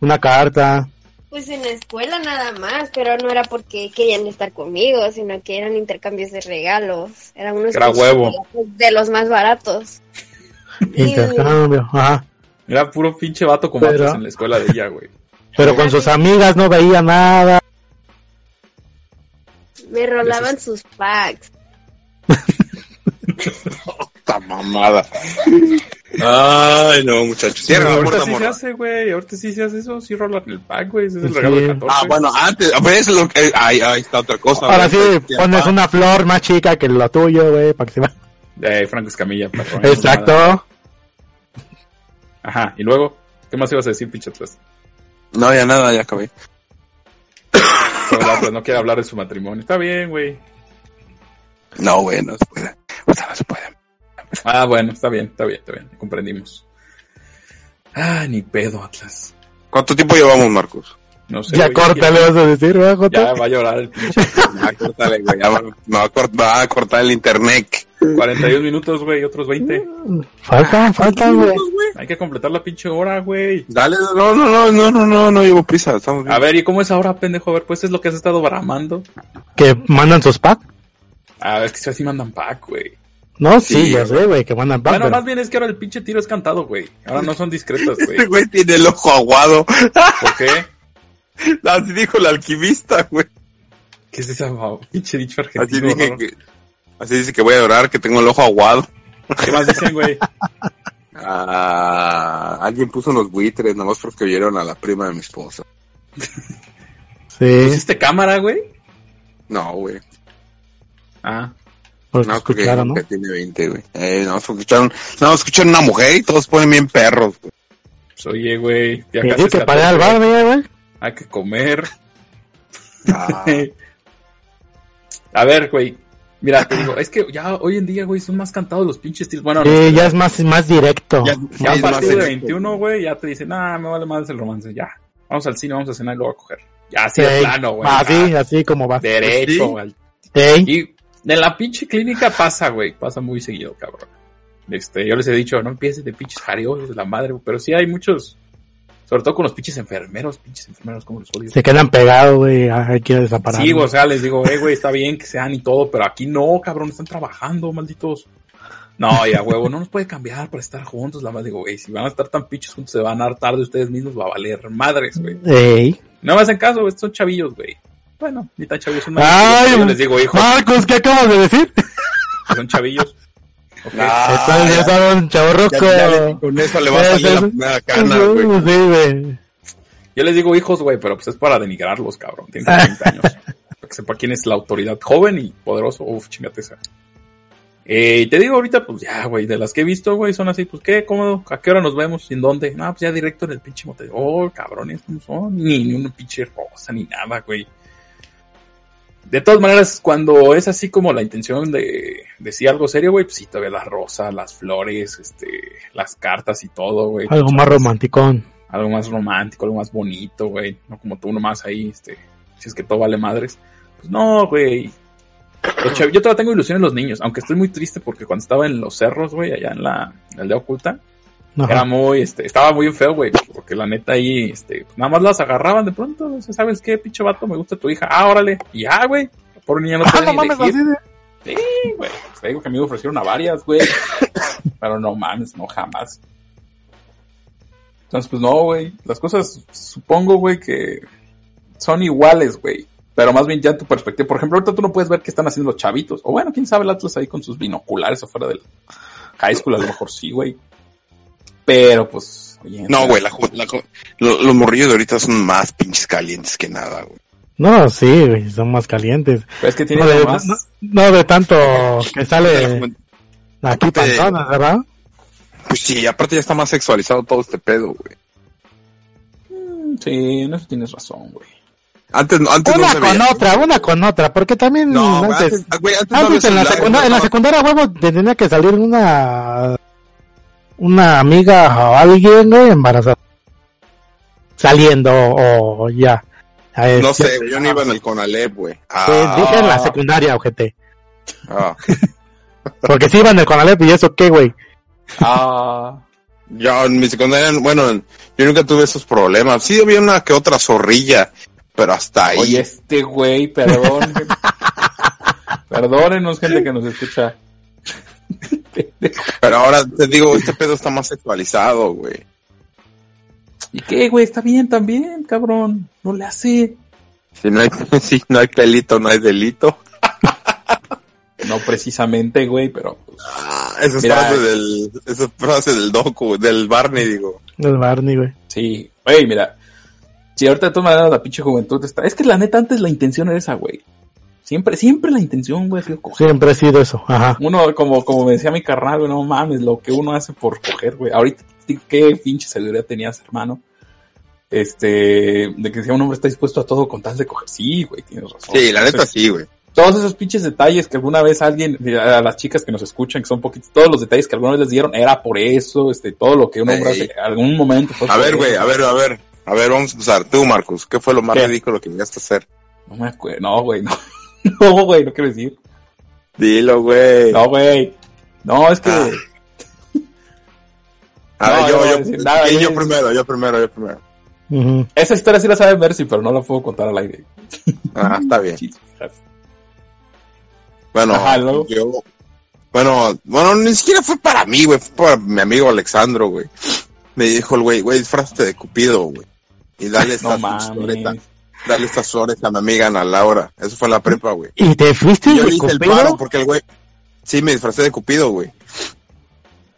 Una carta. Pues en la escuela nada más, pero no era porque querían estar conmigo, sino que eran intercambios de regalos. Eran unos Era huevo. de los más baratos. Intercambio. Ajá. Era puro pinche vato con Pero- vatos en la escuela de ella, güey. Pero con sus amigas no veía nada. Me rolaban sus packs. Esta mamada. Ay, no, muchachos. Cierra la ahorita puerta, sí se hace, güey. Ahorita sí se hace eso. Sí rolan el pack, güey. Ese es el Sí. regalo de 14. Ah, bueno, antes, pues lo que, ahí, ahí está otra cosa. Ahora sí, pones una flor más chica que lo tuyo, güey, para que se va. De Franco Escamilla. Exacto. Ajá. Y luego, ¿qué más ibas a decir, pinche atrás? No, ya nada, ya acabé. Pues no quiere hablar de su matrimonio. Está bien, güey. No, güey, no se puede. O sea, no se puede. Ah, bueno, está bien, está bien, está bien. Comprendimos. Ah, ni pedo, Atlas. ¿Cuánto tiempo llevamos, Marcos? No sé. Ya güey, córtale, vas a decir, ¿verdad, Jota? Ya va a llorar el pinche. Ah, córtale, güey. Ya va, me va a va a cortar el internet. 41 minutos, güey, otros 20. Faltan, faltan, güey. Hay que completar la pinche hora, güey. Dale, no, no, no, no, no, no, no llevo prisa. Estamos bien. A ver, ¿y cómo es ahora, pendejo? A ver, pues es lo que has estado bramando. Que mandan sus packs. A ver, que si así mandan pack, güey. No, sí, Sí, ya güey. sé, güey, que mandan packs. Bueno, pero- más bien es que ahora el pinche tiro es cantado, güey. Ahora no son discretas, Este güey. güey tiene el ojo aguado. ¿Por qué? Así dijo el alquimista, güey. ¿Qué es esa pinche dicho Así argentino? dije raro? que, así dice que voy a llorar, que tengo el ojo aguado. ¿Qué más dicen, güey? Ah, alguien puso unos buitres, nomás porque vieron a la prima de mi esposa. Sí, ¿Pusiste cámara, güey? No, güey. Ah, porque No, porque escucharon, ¿no? que tiene 20, güey. Eh, no, escucharon, no, escucharon una mujer y todos ponen bien perros, güey. pues oye, güey. Ya Que casi ir al 14, bar, güey, güey. Hay que comer. Ah, A ver, güey. Mira, te digo, es que ya hoy en día, güey, son más cantados los pinches tiros. Bueno, no, Sí, ya es más, más directo. Ya- ya a partir de directo. 21, güey, ya te dicen, nah, me vale más el romance, ya. Vamos al cine, vamos a cenar y luego a coger. Ya, así de plano, güey. Así, ya, así como va. Derecho, Sí. güey. Ey, Y en la pinche clínica pasa, güey, pasa muy seguido, cabrón. Este, yo les he dicho, no empieces de pinches jariosos de la madre, güey, pero sí hay muchos, sobre todo con los pinches enfermeros, pinches enfermeros, como los odio. se quedan pegados, güey. Hay que desaparar. Sí, o sea, les digo, eh, güey, está bien que sean y todo, pero aquí no, cabrón, están trabajando, malditos. No, ya, huevo, no nos puede cambiar para estar juntos. La más digo, güey, si van a estar tan pinches juntos, se van a hartar de ustedes mismos, va a valer madres, güey. Ey. No me hacen caso, güey, son chavillos, güey. Bueno, ni tan chavillos, son Ay, yo les digo, hijos, Marcos, ¿qué acabas de decir? son chavillos. Ok. Ah, ya- ya un ya- con eso le va a salir la cana, güey. Sí, güey. Yo les digo hijos, güey, pero pues es para denigrarlos, cabrón. Tienen 30 años. Para que sepa quién es la autoridad joven y poderoso. Uf, chingate esa. Eh, y te digo ahorita, pues ya, güey, de las que he visto, güey, son así, pues qué, cómodo, ¿a qué hora nos vemos? ¿En dónde? No, pues ya directo en el pinche motel. Oh, cabrones, no son ni, ni una pinche rosa, ni nada, güey. De todas maneras, cuando es así como la intención de decir algo serio, güey, pues sí, todavía las rosas, las flores, este, las cartas y todo, güey. Algo más romanticón. algo más romántico, algo más bonito, güey. No como tú nomás ahí, este, si es que todo vale madres. Pues no, güey. Yo todavía tengo ilusión en los niños, aunque estoy muy triste porque cuando estaba en los cerros, güey, allá en la, en la aldea oculta, Ajá. era muy, este, estaba muy feo, güey, porque la neta ahí, este, nada más las agarraban de pronto, o sea, ¿sabes qué, pinche vato? Me gusta tu hija, ah, órale, y ya, güey, pobre niña no Ah, no mames, así de... Sí, güey. Pues te digo que a mí me ofrecieron a varias, güey. Pero no mames, no jamás. Entonces, pues no, güey. Las cosas, supongo, güey, que son iguales, güey. Pero más bien ya en tu perspectiva. Por ejemplo, ahorita tú no puedes ver qué están haciendo los chavitos. O bueno, quién sabe el Atlas ahí con sus binoculares afuera del high school. A lo mejor sí, güey. Pero pues, oye. No, güey, la, la lo- los morrillos de ahorita son más pinches calientes que nada, güey. No, sí, güey, son más calientes. Pero es que tiene No de, más. no, no de tanto que sale aquí panzonas, ¿verdad? Pues sí, aparte ya está más sexualizado todo este pedo, güey. Sí, en eso tienes razón, güey. Antes, no- antes no Una se con veía. otra, una con otra, porque también No, antes, antes, güey, antes no había antes en, la en la no. secundaria, huevo, te tenía que salir una, una amiga o alguien, güey, embarazada. Saliendo, o ya. A No sé, yo no iba en el Conalep, güey. Sí, Ah, dije en la secundaria, ojete. ah. Porque si iba en el Conalep y eso qué, güey. Ah. Yo en mi secundaria, bueno, yo nunca tuve esos problemas. Sí había una que otra zorrilla, pero hasta ahí. Oye, este güey, perdón. Perdónenos, gente que nos escucha. Pero ahora te digo, este pedo está más sexualizado, güey. ¿Y qué, güey? Está bien también, cabrón. No le hace. Si no hay, si no hay pelito, no hay delito. No precisamente, güey, pero. pues, Ah, esa es frase del, esa es frase del docu, del Barney, digo. El Barney, güey. Sí. Güey, mira. Si ahorita de todas maneras la pinche juventud está. Es que la neta antes la intención era esa, güey. Siempre, siempre la intención, güey, ha sido coger. Siempre ha sido eso, ajá. Uno, como, como me decía mi carnal, güey, no mames, lo que uno hace por coger, güey. Ahorita, qué pinche sabiduría tenías, hermano. Este, de que si un hombre está dispuesto a todo con tal de coger. Sí, güey, tienes razón. Sí, la neta sí, güey. Todos esos pinches detalles que alguna vez alguien, a las chicas que nos escuchan, que son poquitos, todos los detalles que alguna vez les dieron, era por eso, este, todo lo que un hombre hace, algún momento fue A ver, güey, a ver, a ver. A ver, vamos a empezar. Tú, Marcos, ¿qué fue lo más ¿Qué? ridículo que llegaste a hacer? No me acuerdo, no, güey, no. No, güey, no quiero decir. Dilo, güey. No, güey. No, es que, Ah. A No, ver, yo yo, no voy a yo, nada, yo, primero, yo primero, yo primero. Esa historia sí la sabe Mercy, pero no la puedo contar al aire. Ah, está bien. Bueno, Ajá, yo, bueno, bueno, ni siquiera fue para mí, güey, fue para mi amigo Alexandro, güey. Me dijo el güey, güey, disfrázate de Cupido, güey. Y dale No dale estas flores a mi amiga Ana Laura. Eso fue en la prepa, güey. ¿Y te fuiste Y yo de hice el paro porque el güey, sí, me disfracé de Cupido, güey.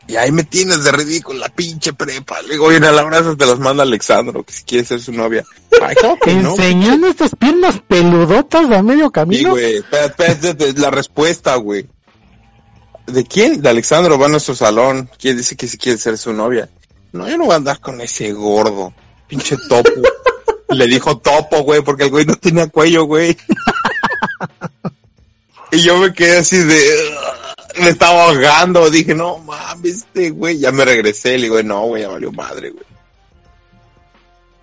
Y ahí me tienes de ridículo, la pinche prepa. Le digo, oye, Ana Laura, esas te las manda Alexandro, que si quiere ser su novia. Ay, claro que no. Enseñando estas piernas peludotas a medio Sí, camino. güey. Espera, espera, espera, es la respuesta, güey. ¿De quién? De Alexandro, va a nuestro salón. ¿Quién dice que si quiere ser su novia? No, yo no voy a andar con ese gordo. Pinche topo. Le dijo topo, güey, porque el güey no tenía cuello, güey. y yo me quedé así de... Me estaba ahogando. Dije, no mames, este güey. Ya me regresé. Le digo, no, güey, ya valió madre, güey.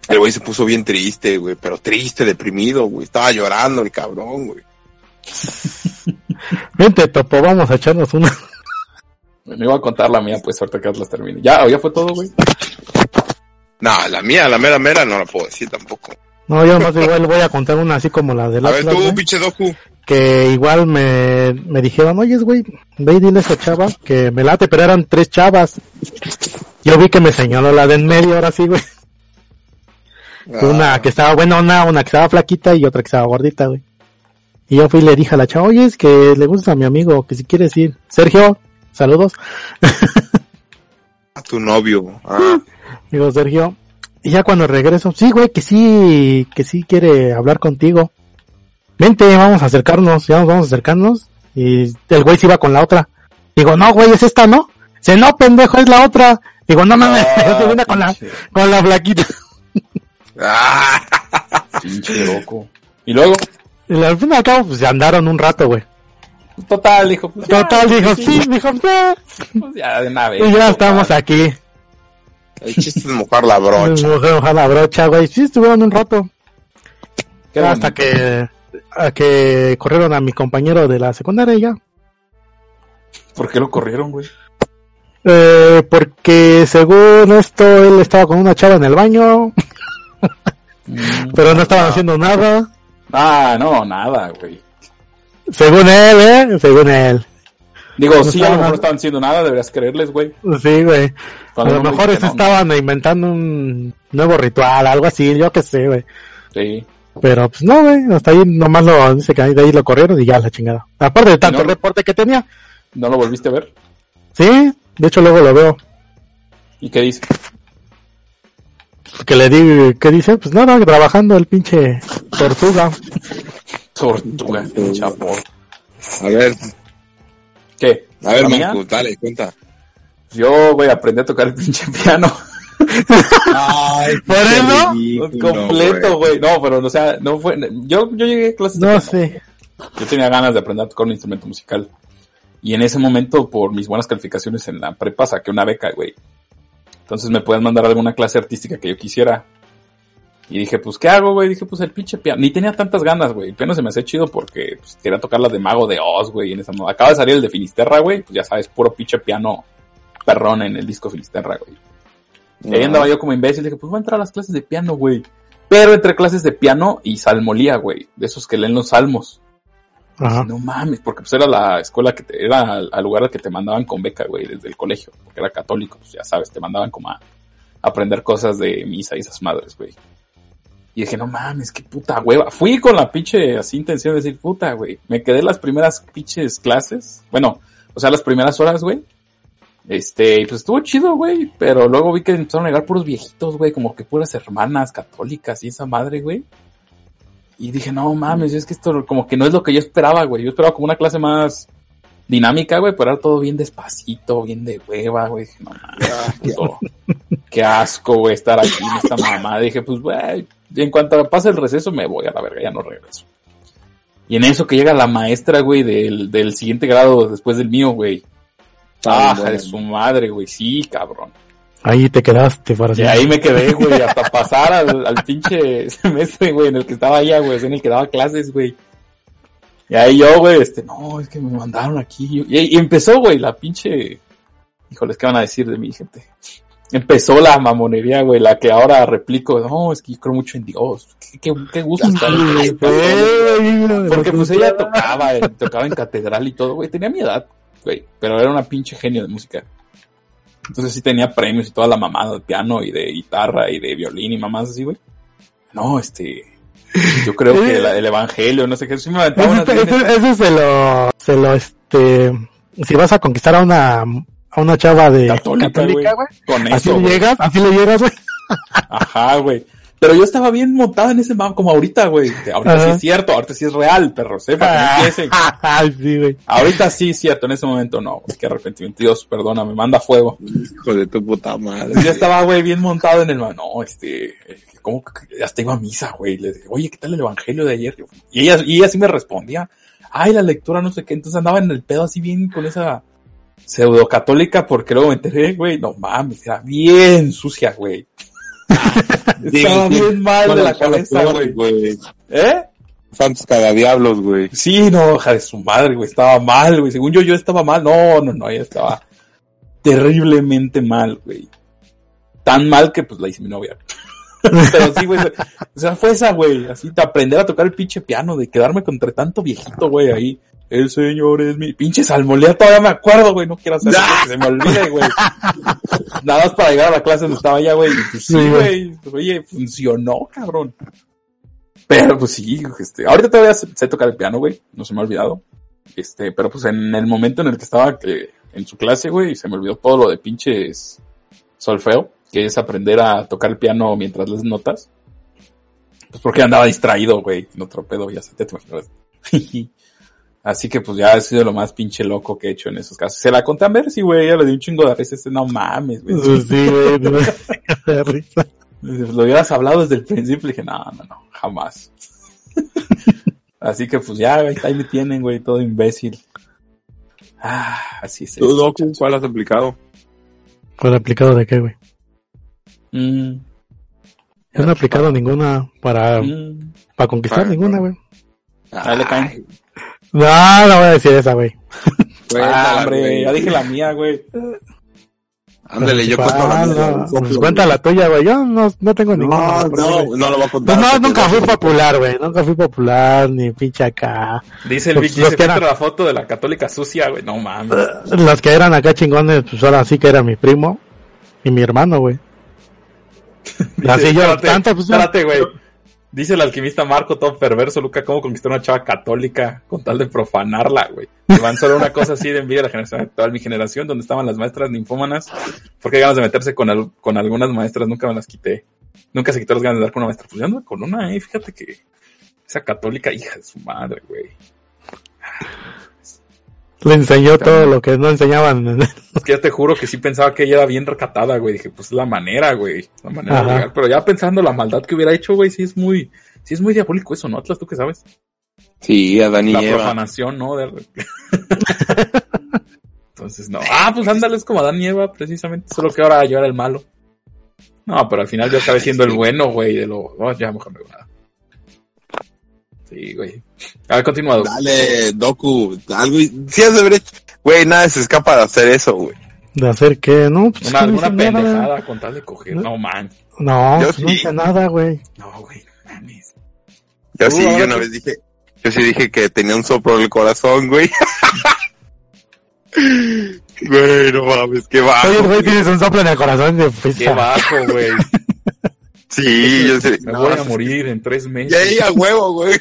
El güey se puso bien triste, güey, pero triste, deprimido, güey. Estaba llorando el cabrón, güey. Vente, topo, vamos a echarnos una. Me iba a contar la mía, pues ahorita que las termine. Ya, ya fue todo, güey. No, la mía, la mera mera, no la puedo decir tampoco. No, yo más igual voy a contar una así como la de la A ver, tú, pinche Doku. que igual me, me dijeron, oye, güey, ve y dile a esa chava que me late, pero eran tres chavas. Yo vi que me señaló la de en medio, ahora sí, güey. Una que estaba buena, una, una que estaba flaquita y otra que estaba gordita, güey. Y yo fui y le dije a la chava, oye, es que le gusta a mi amigo, que si quieres ir. Sergio, saludos. A tu novio. Ah, Digo, Sergio. Y ya cuando regreso, sí, güey, que sí, que sí quiere hablar contigo. Vente, vamos a acercarnos, ya nos vamos a acercarnos. Y el güey se iba con la otra. Digo, no, güey, es esta, ¿no? Dice, no, pendejo, es la otra. Digo, no mames, Ah, se viene con la, con la flaquita. Ah, Pinche loco. Y luego, Y al fin y al cabo, pues se andaron un rato, güey. Total, dijo. pues, ya, Total, dijo, sí, sí, dijo, ya. pues, ya de una vez. Y ya estamos aquí. el chiste es mojar la brocha. Mujer, ojalá brocha, güey. Sí, estuvieron un rato. Qué hasta bonito. que, a que corrieron a mi compañero de la secundaria y ya. ¿Por qué lo corrieron, güey? Eh, porque según esto, él estaba con una chava en el baño, pero no estaban haciendo nada. Ah, no, nada, güey. Según él, eh, según él. Digo, No sí, a lo mejor no estaban haciendo nada, deberías creerles, güey. Sí, güey. A Cuando lo mejor se no, estaban inventando un nuevo ritual, algo así, yo qué sé, güey. Sí. Pero pues no, güey, hasta ahí nomás lo, dice que de ahí lo corrieron y ya la chingada. Aparte de tanto No. reporte que tenía. ¿No lo volviste a ver? Sí, de hecho luego lo veo. ¿Y qué dice? Que le di, ¿qué dice? Pues nada, trabajando el pinche tortuga. Tortuga, chapo. A ver, ¿Qué? a ver. Marco, dale, cuenta. Yo, güey, aprendí a tocar el pinche piano. Ay, ¿Por eso? completo, güey. No, pero, o sea, no fue... Yo, yo llegué a clases de No sé. Yo tenía ganas de aprender a tocar un instrumento musical. Y en ese momento, por mis buenas calificaciones en la prepa, saqué una beca, güey. Entonces me pueden mandar a alguna clase artística que yo quisiera. Y dije, pues, ¿qué hago, güey? Dije, pues, el pinche piano. Ni tenía tantas ganas, güey. El piano se me hacía chido porque pues, quería tocar las de Mago de Oz, güey. En esa mo- Acaba de salir el de Finisterra, güey. Pues ya sabes, puro pinche piano perrón en el disco Finisterra, güey. Y ahí andaba yo como imbécil, dije, pues voy a entrar a las clases de piano, güey. Pero entre clases de piano y salmolía, güey. De esos que leen los salmos. Ajá. No mames, porque pues era la escuela que te, era al, al lugar al que te mandaban con beca, güey, desde el colegio. Porque era católico, pues ya sabes, te mandaban como a aprender cosas de misa y esas madres, güey. Y dije, no mames, qué puta hueva. Fui con la pinche así intención de decir, puta, güey. Me quedé las primeras pinches clases. Bueno, o sea, las primeras horas, güey. Este, y pues estuvo chido, güey. Pero luego vi que empezaron a llegar puros viejitos, güey. Como que puras hermanas católicas y esa madre, güey. Y dije, no mames, es que esto como que no es lo que yo esperaba, güey. Yo esperaba como una clase más dinámica, güey, pero era todo bien despacito, bien de hueva, güey. Dije, no mames, qué asco, güey, estar aquí en esta mamá. Dije, pues, güey, en cuanto pase el receso me voy a la verga, ya no regreso. Y en eso que llega la maestra, güey, del, del siguiente grado después del mío, güey. Ah, de su madre, güey, sí, cabrón. Ahí te quedaste para Y ahí me quedé, güey, hasta pasar al, al pinche semestre, güey, en el que estaba allá, güey, en el que daba clases, güey. Y ahí yo, güey, este, no, es que me mandaron aquí. Y, y empezó, güey, la pinche... Híjoles, ¿qué van a decir de mí, gente? Empezó la mamonería, güey, la que ahora replico. No, es que yo creo mucho en Dios. Qué, qué, qué gusto estar en Porque pues ella tocaba, tocaba en catedral y todo, güey. Tenía mi edad, güey. Pero era una pinche genio de música. Entonces sí tenía premios y toda la mamada de piano y de guitarra y de violín y mamás así, güey. No, este... Yo creo que la- el evangelio, no sé qué. Sí me aventaba bien- ese- ese se lo, se lo, este, si vas a conquistar a una, a una chava de Católica, güey. Con así eso, le llegas, así le llegas, güey. Ajá, güey. Pero yo estaba bien montado en ese mame como ahorita, güey. Ahorita sí es cierto, ahorita sí es real, perro. Sepa que no empiecen. Ay, sí, güey. Ahorita sí es cierto, en ese momento no. güey. Qué arrepentimiento. Dios, perdóname, manda fuego. Hijo de tu puta madre. Yo estaba, güey, bien montado en el... ma- No, este... ¿Cómo que hasta iba a misa, güey? Le dije, oye, ¿qué tal el evangelio de ayer? Y ella, y ella sí me respondía. Ay, la lectura, no sé qué. Entonces andaba en el pedo así bien con esa pseudo católica porque luego me enteré, güey, no mames, era bien sucia, güey. Estaba bien mal de la cabeza, güey. ¿Eh? Santos cagadiablos, güey. Sí, no, hija de su madre, güey, estaba mal, güey. Según yo, yo estaba mal. No, no, no, ella estaba terriblemente mal, güey. Tan mal que pues la hice mi novia. Pero sí, güey. O sea, fue esa, güey. Así de aprender a tocar el pinche piano, de quedarme contra tanto viejito, güey, ahí. El señor es mi pinche salmolea, todavía me acuerdo, güey. No quiero hacer eso, que se me olvide, güey. Nada más para llegar a la clase donde estaba ya, güey. Pues, sí, güey. Oye, funcionó, cabrón. Pero pues sí, este, ahorita todavía sé, tocar el piano, güey, no se me ha olvidado. Este, pero pues en el momento en el que estaba que, en su clase, güey, se me olvidó todo lo de pinches solfeo, que es aprender a tocar el piano mientras les notas. Pues porque andaba distraído, güey, en otro pedo, ya se te imaginas. Así que pues ya ha sido lo más pinche loco que he hecho en esos casos. Se la conté a Mercy, güey, ya le di un chingo de risa, este, no mames, güey. Sí, güey. no risa. Lo hubieras hablado desde el principio, dije, no, no, no, jamás. así que pues ya, güey, ahí me tienen, güey, todo imbécil. Ah, así es. ¿Tú, Doku, cuál has aplicado? ¿Cuál aplicado de qué, güey? Mm, Yo no he aplicado ninguna para, mm. para conquistar Para- ninguna, güey. Ahí le caen. No, no voy a decir esa, güey. Ah, hombre, ya dije la mía, güey. Ándale, yo cuento la Ah, mía. pues cuenta la tuya, güey. Yo no, no tengo ninguna. No, no, no lo voy a contar. Pues no, nunca fui popular, güey. Nunca fui popular, ni pinche acá. Dice el Los- Vicky, se que eran- la foto de la católica sucia, güey, no mames. Los que eran acá chingones, pues ahora sí que era mi primo y mi hermano, güey. Así yo, tanto, pues, Espérate, güey. Dice el alquimista Marco, todo perverso, Luca, cómo conquistar una chava católica con tal de profanarla, güey. Van solo una cosa así de envidia a la generación actual, mi generación, donde estaban las maestras ninfómanas, porque ganas de meterse con, con algunas maestras, nunca me las quité. Nunca se quitó las ganas de dar con una maestra. Pues yo con una, eh, fíjate que esa católica, hija de su madre, güey. Le enseñó todo lo que no enseñaban. Es que ya te juro que sí pensaba que ella era bien recatada, güey. Dije, pues es la manera, güey. La manera de Ajá. llegar. Pero ya pensando la maldad que hubiera hecho, güey, sí es muy, sí es muy diabólico eso, ¿no? Atlas, tú que sabes. Sí, Adán y la Eva. profanación, ¿no? De- Entonces, no. Ah, pues ándale, es como Adán y Eva, precisamente. Solo que ahora yo era el malo. No, pero al final yo acabé siendo el bueno, güey, de lo... Oh, ya, mejor no digo nada. Sí, güey. A ver, continuado. Dale, Doku, algo. Sí, has de haber hecho. Güey, nada se escapa de hacer eso, güey. De hacer que, no, pues Una, no alguna hice nada. pendejada con tal de coger. No, man. No, Yo pues no sí. hice nada, güey. No, güey, no mames. Yo sí, yo una vez dije, yo sí dije que tenía un soplo en el corazón, güey. Güey, no mames, qué bajo. Oye, güey, tienes un soplo en el corazón de Qué bajo, güey. Sí, yo sé. Me No, voy a morir en tres Y meses. ahí a huevo, güey.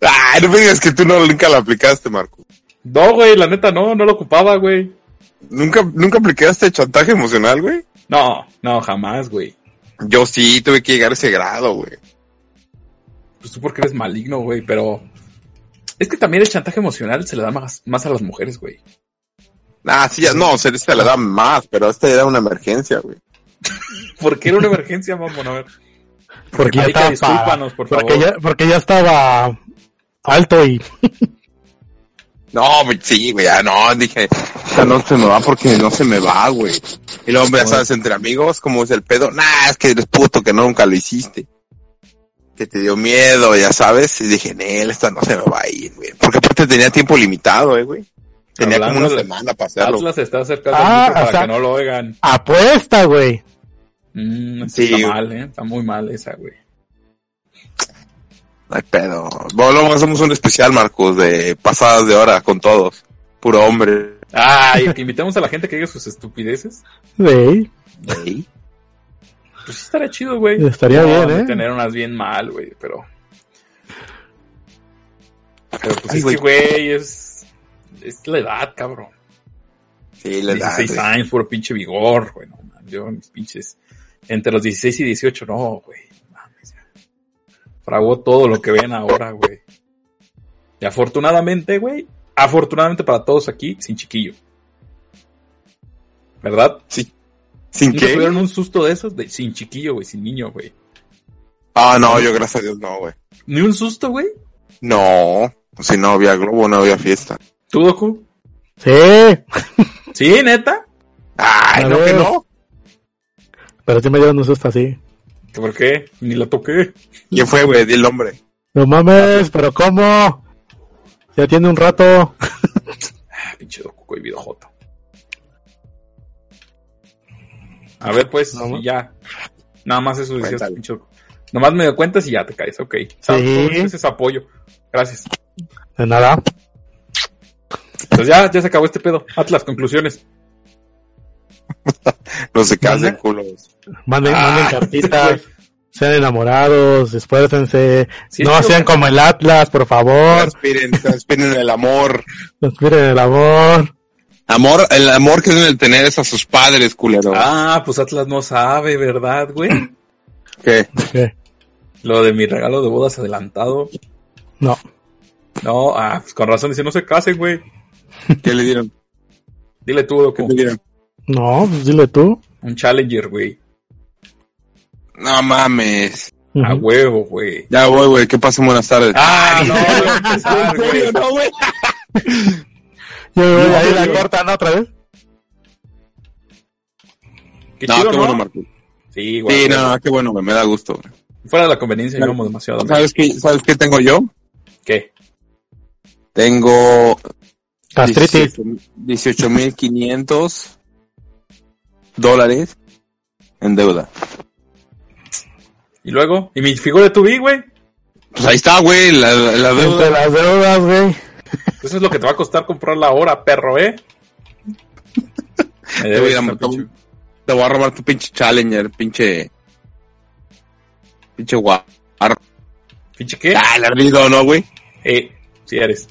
Ay, no me digas que tú no, nunca la aplicaste, Marco. No, güey, la neta no, no lo ocupaba, güey. ¿Nunca, nunca aplicaste chantaje emocional, güey? No, no, jamás, güey. Yo sí, tuve que llegar a ese grado, güey. Pues tú porque eres maligno, güey, pero... Es que también el chantaje emocional se le da más, más a las mujeres, güey. Ah, sí, ya, no, se, se le da más, pero esta era una emergencia, güey. ¿Por qué era una emergencia, mamón? A ver. Porque ya estaba. discúlpanos, por porque, favor. ya, porque ya estaba alto y. No, sí, güey, ya no, dije, esta no se me va porque no se me va, güey. Y luego, hombre, ya sabes, entre amigos, como es el pedo, nah, es que eres puto que nunca lo hiciste. Que te dio miedo, ya sabes, y dije, Nel, esta no se me va a ir, güey. Porque aparte tenía tiempo limitado, eh, güey. Tenía como una de- semana para hacerlo. Atlas está acercando Ah, mucho para sea- que no lo oigan. Apuesta, güey. Mm, Sí, está güey. mal, eh. Está muy mal esa, güey. No hay pedo. Bueno, luego hacemos un especial, Marcos, de pasadas de hora con todos. Puro hombre. Ay, que invitemos a la gente que diga sus estupideces. Sí, Ey. Pues sí estaría chido, güey. Estaría No, bien, ¿eh? tener unas bien mal, güey, pero... Pero pues Ay, es güey. que, güey, es... Es la edad, cabrón. Sí, le da. 16 güey. años, puro pinche vigor, güey. No, man, yo, mis pinches... Entre los 16 y 18, no, güey. Fraguó todo lo que ven ahora, güey. Y afortunadamente, güey, afortunadamente para todos aquí, sin chiquillo. ¿Verdad? ¿Sin ¿Nunca qué? tuvieron un susto de esos? De, sin chiquillo, güey, sin niño, güey. Ah, no, yo gracias a Dios no, güey. ¿Ni un susto, güey? No. Si no había globo, no había fiesta. ¿Tú, Doku? Sí, ¿Sí, neta? Ay, A no, que no. Pero sí me dieron un susto así. ¿Por qué? Ni la toqué. ¿Quién fue, güey? Di el nombre. No mames, pero ¿cómo? Ya tiene un rato. Ah, pinche Doku y video joto. A ver, pues, No, y ya. Nada más eso decías, pinche Doku. Nomás me doy cuentas y ya te caes, ok. ¿Sabes? Sí. Ese es apoyo. Gracias. De nada. Pues ya, ya se acabó este pedo. Atlas, conclusiones. No se casen, culos. Manden, Ah, manden cartitas. Sean enamorados, esfuércense. Sí, no sean como el Atlas, por favor. Transpiren, transpiren el amor. Transpiren el amor. Amor, el amor que deben tener es a sus padres, culero. Ah, pues Atlas no sabe, ¿verdad, güey? ¿Qué? ¿Qué? Lo de mi regalo de bodas adelantado. No. No, ah, pues con razón dice, no se casen, güey. ¿Qué le dieron? Dile tú, ¿Qué Doku. le dieron? No, pues dile tú. Un Challenger, güey. No mames. A Ujú. huevo, güey. Ya voy, güey. ¿Qué pasa? Buenas tardes. Ah, no, a empezar, ¿En serio, güey. no, güey? Yo, No, ahí la güey. cortan otra vez. Qué No, chido, qué ¿no? bueno, Marco. Sí, güey. Sí, no, qué bueno, güey. Me da gusto. güey. Fuera de la conveniencia, Claro. llevamos demasiado. güey. ¿Sabes qué, ¿Sabes qué tengo yo? ¿Qué? Tengo Gastritis. 18.500 dólares en deuda. ¿Y luego? ¿Y mi figura de tu güey? Pues ahí está, güey, la, la Entre deuda. las deudas, güey. Eso es lo que te va a costar comprarla ahora, perro, ¿eh? Me Te voy, debes a, esa te pinche- voy- te voy a robar tu pinche Challenger, pinche... Pinche guar. ¿Pinche qué? Ah, el ardido, ¿no, güey? Eh, si eres.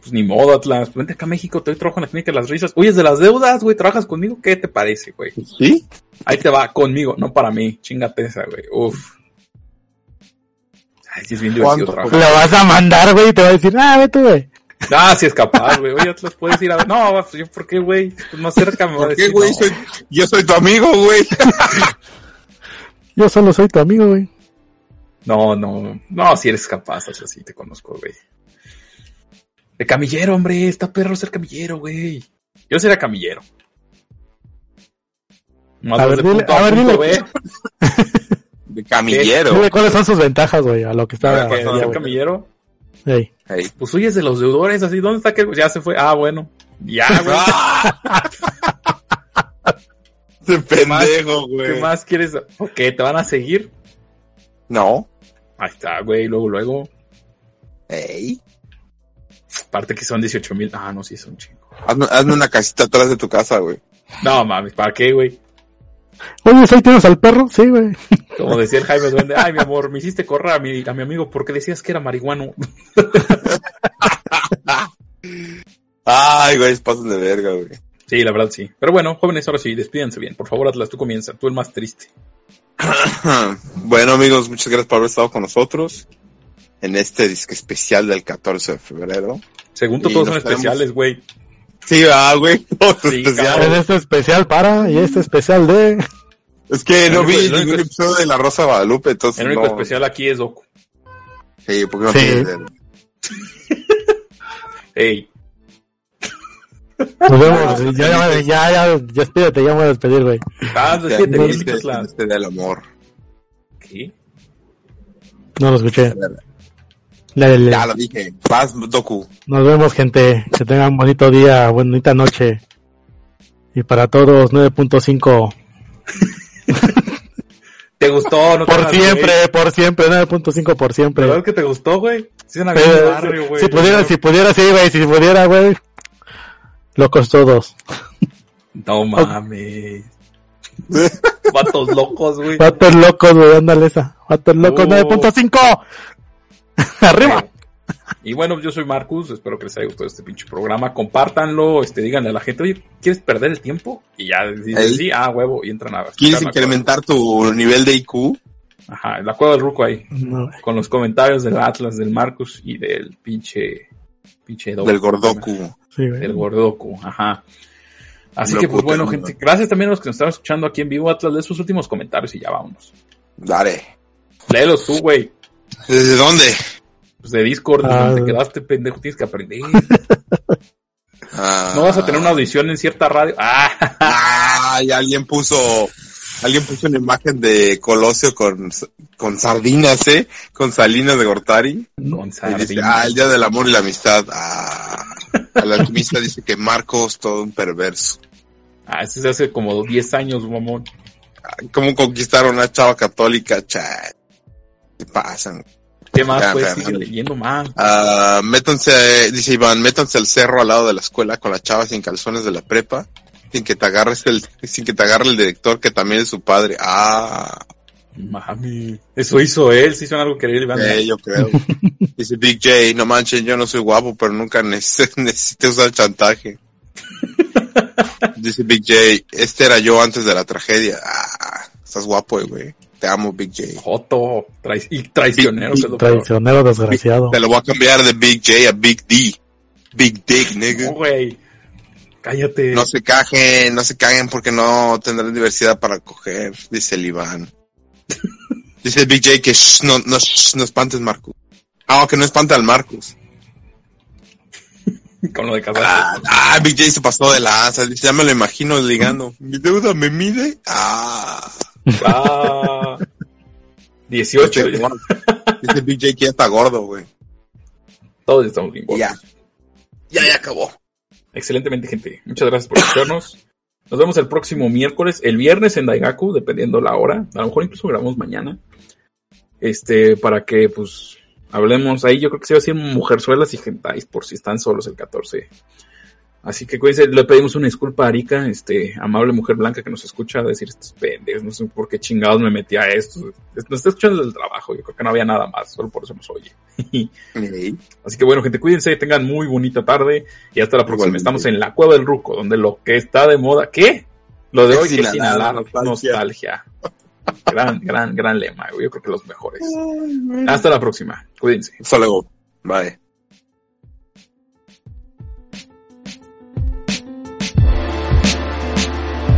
Pues ni modo, Atlas. Vente acá a México, te doy trabajo en la clínica de las risas. Oye, es de las deudas, güey. ¿Trabajas conmigo? ¿Qué te parece, güey? ¿Sí? Ahí te va, conmigo, no para mí. Chingate esa, güey. Uf. Ay, sí es bien divertido trabajar. La vas a mandar, güey, y te va a decir, ah, vete, güey. Ah, sí es capaz, güey. Oye, Atlas, puedes ir a ver. No, pues, yo, ¿por qué, güey? Pues más cerca me va a ¿Por qué, decir. güey? no. Soy- Yo soy tu amigo, güey. Yo solo soy tu amigo, güey. No, no, no, si eres capaz, o sea, sí te conozco, güey. De camillero, hombre, está perro ser camillero, güey. Yo sería camillero. Más A ver, de dile- punto a ver, punto dile. B, De camillero. Dile cuáles son sus ventajas, güey, a lo que está. A pasó, ser güey. camillero. Ey. Ey. Pues huyes de los deudores, así, ¿dónde está que ya se fue? Ah, bueno. Ya, güey. Ese pendejo, ¿Qué güey. más quieres? ¿Por qué? ¿Te van a seguir? No. Ahí está, güey, luego, luego. Ey. Aparte que son 18 mil. Ah, no, sí, es un chingo. Hazme, hazme una casita atrás de tu casa, güey. No, mames, ¿para qué, güey? Oye, ¿ahí tienes al perro? Sí, güey. Como decía el Jaime Duende, ay, mi amor, me hiciste correr a mi, a mi amigo porque decías que era marihuano. Ay, güey, es pasos de verga, güey. Sí, la verdad sí. Pero bueno, jóvenes, ahora sí, despídense bien. Por favor, Atlas, tú comienza. Tú el más triste. Bueno, amigos, muchas gracias por haber estado con nosotros en este disque especial del 14 de febrero. Según Y tú, todos son especiales, güey. Sí, ah, güey. Todo Sí. En este especial para y este especial de. Es que no El vi único- ningún único- episodio de La Rosa de Guadalupe, entonces El único no. especial aquí es Doku. Sí, porque no Sí. Ey, Nos vemos. Ya, ya, ya, ya, despídete, ya me voy a despedir, güey. ah, de- despídete bien, este del amor. ¿Qué? No lo escuché. Le- le- Ya lo dije. Vas, Doku. Nos vemos, gente. Que tengan bonito día, bonita noche. Y para todos, 9.5. ¿Te gustó? No te Por hagas, siempre, güey. por siempre, 9.5 por siempre. ¿Verdad que te gustó, güey? Sí, una Pero, barrio, güey. si pudiera, si pudiera, sí, güey, si pudiera, güey. Locos todos. No mames. Vatos locos, güey. Vatos locos, güey, ándale esa. Vatos locos, Oh. 9.5. Arriba. Y bueno, yo soy Marcus, espero que les haya gustado este pinche programa. Compártanlo, este, díganle a la gente, oye, ¿quieres perder el tiempo? Y ya dicen sí, ah, huevo, y entran a ¿Quieres escuchar la incrementar tu nivel de IQ? Ajá, la cueva del ruco ahí, No, con los comentarios del Atlas, del Marcus y del pinche, pinche Doku, Del Gordoku. Sí. Del Gordoku, ajá. Así Loco, que pues bueno, te gente, gracias también a los que nos están escuchando aquí en vivo, Atlas, de sus últimos comentarios y ya vámonos. Dale. Léelos tú, güey. ¿Desde dónde? Pues de Discord, Ah. donde te quedaste, pendejo, tienes que aprender. Ah, No vas a tener una audición en cierta radio. Ah, Ay, alguien puso, alguien puso una imagen de Colosio con, con sardinas, ¿eh? Con salinas de Gortari. con Y dice, sardina. ah, el día del amor y la amistad. Ah, el alquimista dice que Marcos todo un perverso. Ah, eso se hace como 10 años, mamón. ¿Cómo conquistar a una chava católica? Chay. ¿Qué pasan? ¿Qué más, Ya, pues? Sigue leyendo más. Ah, métanse, dice Iván, métanse al cerro al lado de la escuela con la chava sin calzones de la prepa, sin que te agarres el, sin que te agarre el director que también es su padre. Ah, Mami. Eso hizo él, sí hizo algo que él iba a eh, yo creo. Dice Big J, no manchen, yo no soy guapo, pero nunca neces- necesité usar chantaje. Dice Big J, este era yo antes de la tragedia. Ah, estás guapo, eh, güey. Te amo, Big J. Joto. Trai- y traicionero, que es lo peor. Traicionero desgraciado. Te lo voy a cambiar de Big J a Big D. Big Dick, nigga. No, güey. Cállate. No se cajen, no se caguen porque no tendrán diversidad para coger, dice el Iván. Dice el Big J que shh, no, no, shh, no espantes Marcus. Ah, que no espanta al Marcus. Con lo de casarse. Ah, ah, Big J se pasó de lanza, dice, ya me lo imagino ligando. ¿Mi deuda me mide? Ah. Ah. 18. Dice, dice Big J que ya está gordo, güey. Todos estamos bien gordos. Ya. Ya, ya acabó. Excelentemente, gente. Muchas gracias por escucharnos. Nos vemos el próximo miércoles, el viernes en Daigaku, dependiendo la hora. A lo mejor incluso grabamos mañana. Este, para que, pues, hablemos ahí. Yo creo que se va a decir mujerzuelas y gentais por si están solos el 14 Así que cuídense, le pedimos una disculpa a Arika, este, amable mujer blanca que nos escucha, decir estos pendejos, no sé por qué chingados me metí a esto. Nos está escuchando desde el trabajo, yo creo que no había nada más, solo por eso nos oye. Así que bueno, gente, cuídense, tengan muy bonita tarde y hasta la próxima. Estamos en la Cueva del Ruco, donde lo que está de moda, ¿qué? Lo de hoy es inhalar, nostalgia. nostalgia. Gran, gran, gran lema. Yo creo que los mejores. Hasta la próxima. Cuídense. Hasta luego. Bye.